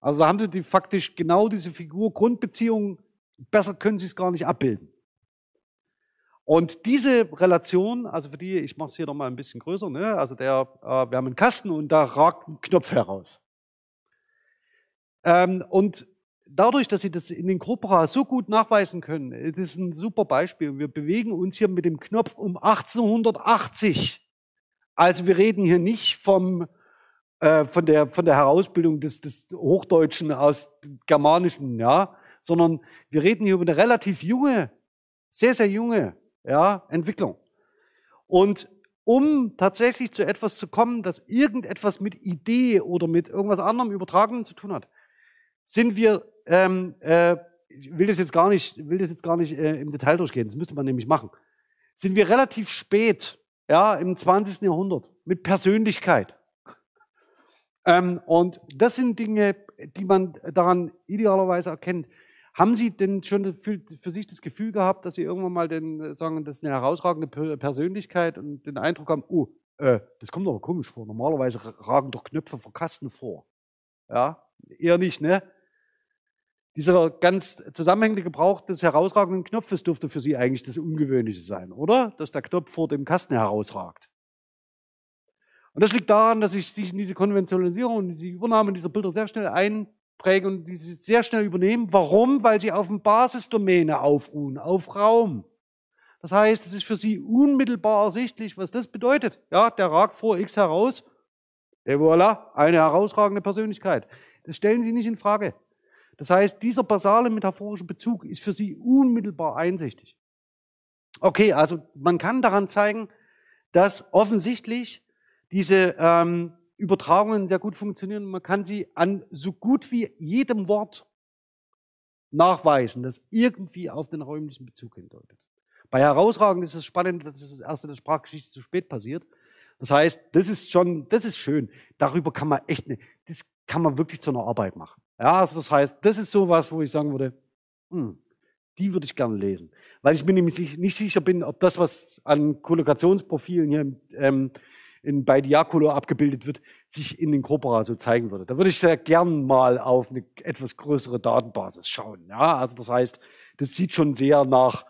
Also haben Sie die, faktisch genau diese Figur Grundbeziehung, besser können Sie es gar nicht abbilden. Und diese Relation, also für die, ich mache es hier nochmal ein bisschen größer, ne? also der, äh, wir haben einen Kasten und da ragt ein Knopf heraus. Ähm, und dadurch, dass Sie das in den Corpora so gut nachweisen können, das ist ein super Beispiel. Wir bewegen uns hier mit dem Knopf um 1880. Also wir reden hier nicht vom, äh, von, der, von der Herausbildung des, des Hochdeutschen aus Germanischen, ja, sondern wir reden hier über eine relativ junge, sehr, sehr junge ja, Entwicklung. Und um tatsächlich zu etwas zu kommen, das irgendetwas mit Idee oder mit irgendwas anderem Übertragenen zu tun hat, sind wir ähm, äh, ich will das jetzt gar nicht, will das jetzt gar nicht äh, im Detail durchgehen, das müsste man nämlich machen, sind wir relativ spät, ja, im 20. Jahrhundert mit Persönlichkeit. Ähm, und das sind Dinge, die man daran idealerweise erkennt. Haben Sie denn schon für, sich das Gefühl gehabt, dass Sie irgendwann mal den, sagen, das ist eine herausragende Persönlichkeit und den Eindruck haben, oh, äh, das kommt aber komisch vor. Normalerweise ragen doch Knöpfe vor Kasten vor. Ja, eher nicht, ne? Dieser ganz zusammenhängende Gebrauch des herausragenden Knopfes dürfte für Sie eigentlich das Ungewöhnliche sein, oder? Dass der Knopf vor dem Kasten herausragt. Und das liegt daran, dass ich sich in diese Konventionalisierung und diese Übernahme dieser Bilder sehr schnell einpräge und diese sehr schnell übernehmen. Warum? Weil sie auf eine Basisdomäne aufruhen, auf Raum. Das heißt, es ist für Sie unmittelbar ersichtlich, was das bedeutet. Ja, der ragt vor X heraus. Et voilà, eine herausragende Persönlichkeit. Das stellen Sie nicht in Frage. Das heißt, dieser basale metaphorische Bezug ist für Sie unmittelbar einsichtig. Okay, also man kann daran zeigen, dass offensichtlich diese ähm, Übertragungen sehr gut funktionieren. Man kann sie an so gut wie jedem Wort nachweisen, das irgendwie auf den räumlichen Bezug hindeutet. Bei herausragend ist es spannend, dass das erste der Sprachgeschichte zu spät passiert. Das heißt, das ist schon, das ist schön. Darüber kann man echt, ne, das kann man wirklich zu einer Arbeit machen. Ja, also das heißt, das ist sowas, wo ich sagen würde, hm, die würde ich gerne lesen. Weil ich mir nämlich nicht sicher bin, ob das, was an Kollokationsprofilen hier ähm, in, bei Diacolo abgebildet wird, sich in den Corpora so zeigen würde. Da würde ich sehr gern mal auf eine etwas größere Datenbasis schauen. Ja, also das heißt, das sieht schon sehr nach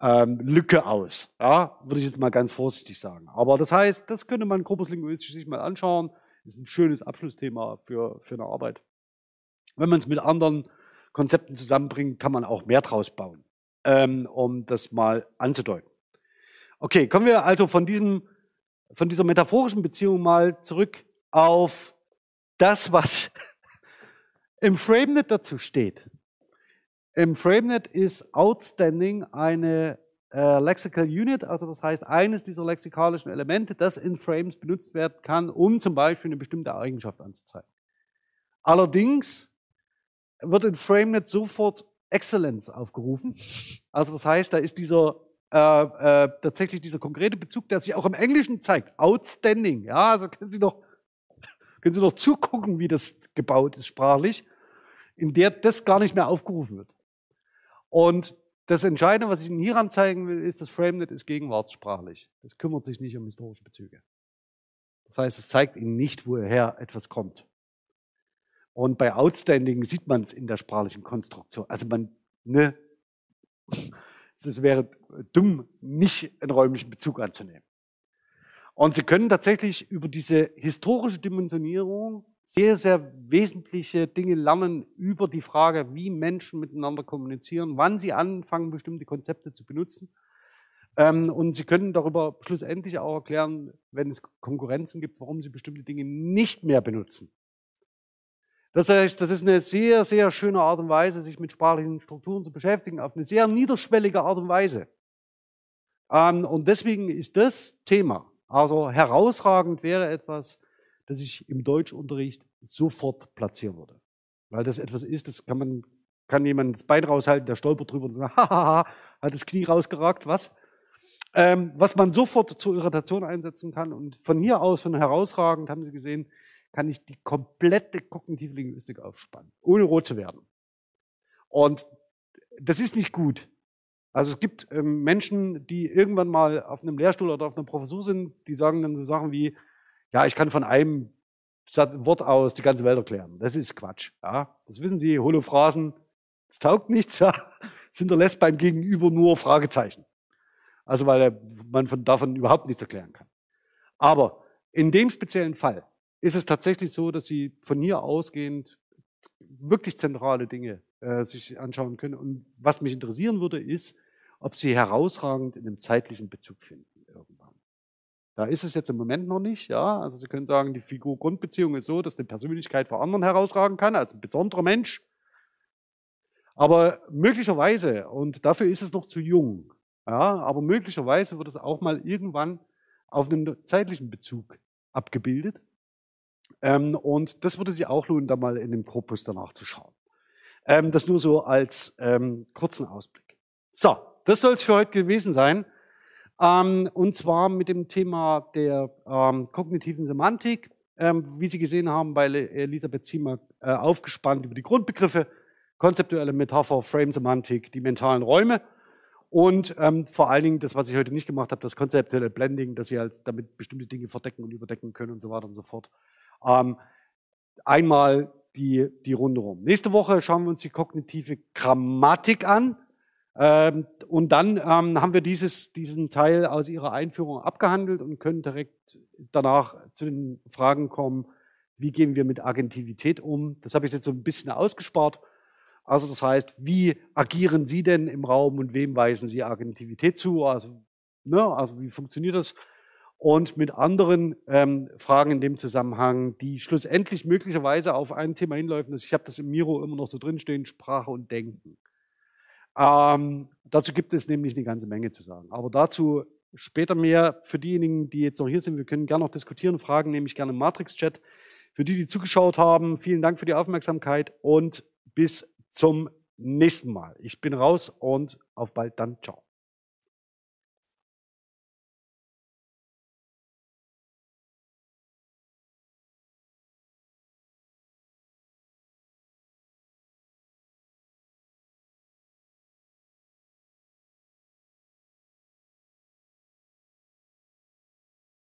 ähm, Lücke aus. Ja, würde ich jetzt mal ganz vorsichtig sagen. Aber das heißt, das könnte man korpuslinguistisch sich mal anschauen. Ist ein schönes Abschlussthema für, für eine Arbeit. Wenn man es mit anderen Konzepten zusammenbringt, kann man auch mehr draus bauen, ähm, um das mal anzudeuten. Okay, kommen wir also von diesem, von dieser metaphorischen Beziehung mal zurück auf das, was [LAUGHS] im FrameNet dazu steht. Im FrameNet ist Outstanding eine äh, Lexical Unit, also das heißt eines dieser lexikalischen Elemente, das in Frames benutzt werden kann, um zum Beispiel eine bestimmte Eigenschaft anzuzeigen. Allerdings wird in FrameNet sofort Excellence aufgerufen. Also das heißt, da ist dieser äh, äh, tatsächlich dieser konkrete Bezug, der sich auch im Englischen zeigt. Outstanding. Ja, also können Sie doch, [LAUGHS] können Sie doch zugucken, wie das gebaut ist sprachlich, in der das gar nicht mehr aufgerufen wird. Und das Entscheidende, was ich Ihnen hier anzeigen will, ist, das FrameNet ist gegenwartssprachlich. Es kümmert sich nicht um historische Bezüge. Das heißt, es zeigt Ihnen nicht, woher etwas kommt. Und bei Outstanding sieht man es in der sprachlichen Konstruktion. Also man, ne, es wäre dumm, nicht einen räumlichen Bezug anzunehmen. Und Sie können tatsächlich über diese historische Dimensionierung sehr, sehr wesentliche Dinge lernen über die Frage, wie Menschen miteinander kommunizieren, wann sie anfangen, bestimmte Konzepte zu benutzen. Ähm, und Sie können darüber schlussendlich auch erklären, wenn es Konkurrenzen gibt, warum Sie bestimmte Dinge nicht mehr benutzen. Das heißt, das ist eine sehr, sehr schöne Art und Weise, sich mit sprachlichen Strukturen zu beschäftigen, auf eine sehr niederschwellige Art und Weise. Ähm, und deswegen ist das Thema, also herausragend wäre etwas, das ich im Deutschunterricht sofort platzieren würde. Weil das etwas ist, das kann man, kann jemand das Bein raushalten, der stolpert drüber und sagt, hahaha, hat das Knie rausgeragt, was? Ähm, was man sofort zur Irritation einsetzen kann. Und von hier aus, von herausragend, haben Sie gesehen, kann ich die komplette kognitive Linguistik aufspannen, ohne rot zu werden. Und das ist nicht gut. Also es gibt ähm, Menschen, die irgendwann mal auf einem Lehrstuhl oder auf einer Professur sind, die sagen dann so Sachen wie, ja, ich kann von einem Wort aus die ganze Welt erklären. Das ist Quatsch. Ja, das wissen Sie, Holophrasen, das taugt nichts, ja. Das [LAUGHS] hinterlässt beim Gegenüber nur Fragezeichen. Also weil man von, davon überhaupt nichts erklären kann. Aber in dem speziellen Fall ist es tatsächlich so, dass Sie von hier ausgehend wirklich zentrale Dinge äh, sich anschauen können. Und was mich interessieren würde, ist, ob Sie herausragend in einem zeitlichen Bezug finden irgendwann. Da ist es jetzt im Moment noch nicht, ja. Also Sie können sagen, die Figur-Grundbeziehung ist so, dass eine Persönlichkeit vor anderen herausragen kann, als ein besonderer Mensch. Aber möglicherweise, und dafür ist es noch zu jung, ja, aber möglicherweise wird es auch mal irgendwann auf einen zeitlichen Bezug abgebildet. Ähm, und das würde sich auch lohnen, da mal in dem Korpus danach zu schauen. Ähm, das nur so als ähm, kurzen Ausblick. So, das soll es für heute gewesen sein. Ähm, und zwar mit dem Thema der ähm, kognitiven Semantik, ähm, wie Sie gesehen haben bei Elisabeth Ziemer, äh, aufgespannt über die Grundbegriffe, konzeptuelle Metapher, Frame-Semantik, die mentalen Räume und ähm, vor allen Dingen das, was ich heute nicht gemacht habe, das konzeptuelle Blending, dass Sie halt damit bestimmte Dinge verdecken und überdecken können und so weiter und so fort. Ähm, einmal die, die Runde rum. Nächste Woche schauen wir uns die kognitive Grammatik an. Ähm, und dann ähm, haben wir dieses, diesen Teil aus Ihrer Einführung abgehandelt und können direkt danach zu den Fragen kommen, wie gehen wir mit Agentivität um? Das habe ich jetzt so ein bisschen ausgespart. Also das heißt, wie agieren Sie denn im Raum und wem weisen Sie Agentivität zu? Also, ne, also wie funktioniert das? Und mit anderen ähm, Fragen in dem Zusammenhang, die schlussendlich möglicherweise auf ein Thema hinläufen. Ich habe das im Miro immer noch so drinstehen, Sprache und Denken. Ähm, dazu gibt es nämlich eine ganze Menge zu sagen. Aber dazu später mehr. Für diejenigen, die jetzt noch hier sind, wir können gerne noch diskutieren, Fragen nehme ich gerne im Matrix-Chat. Für die, die zugeschaut haben, vielen Dank für die Aufmerksamkeit und bis zum nächsten Mal. Ich bin raus und auf bald dann. Ciao.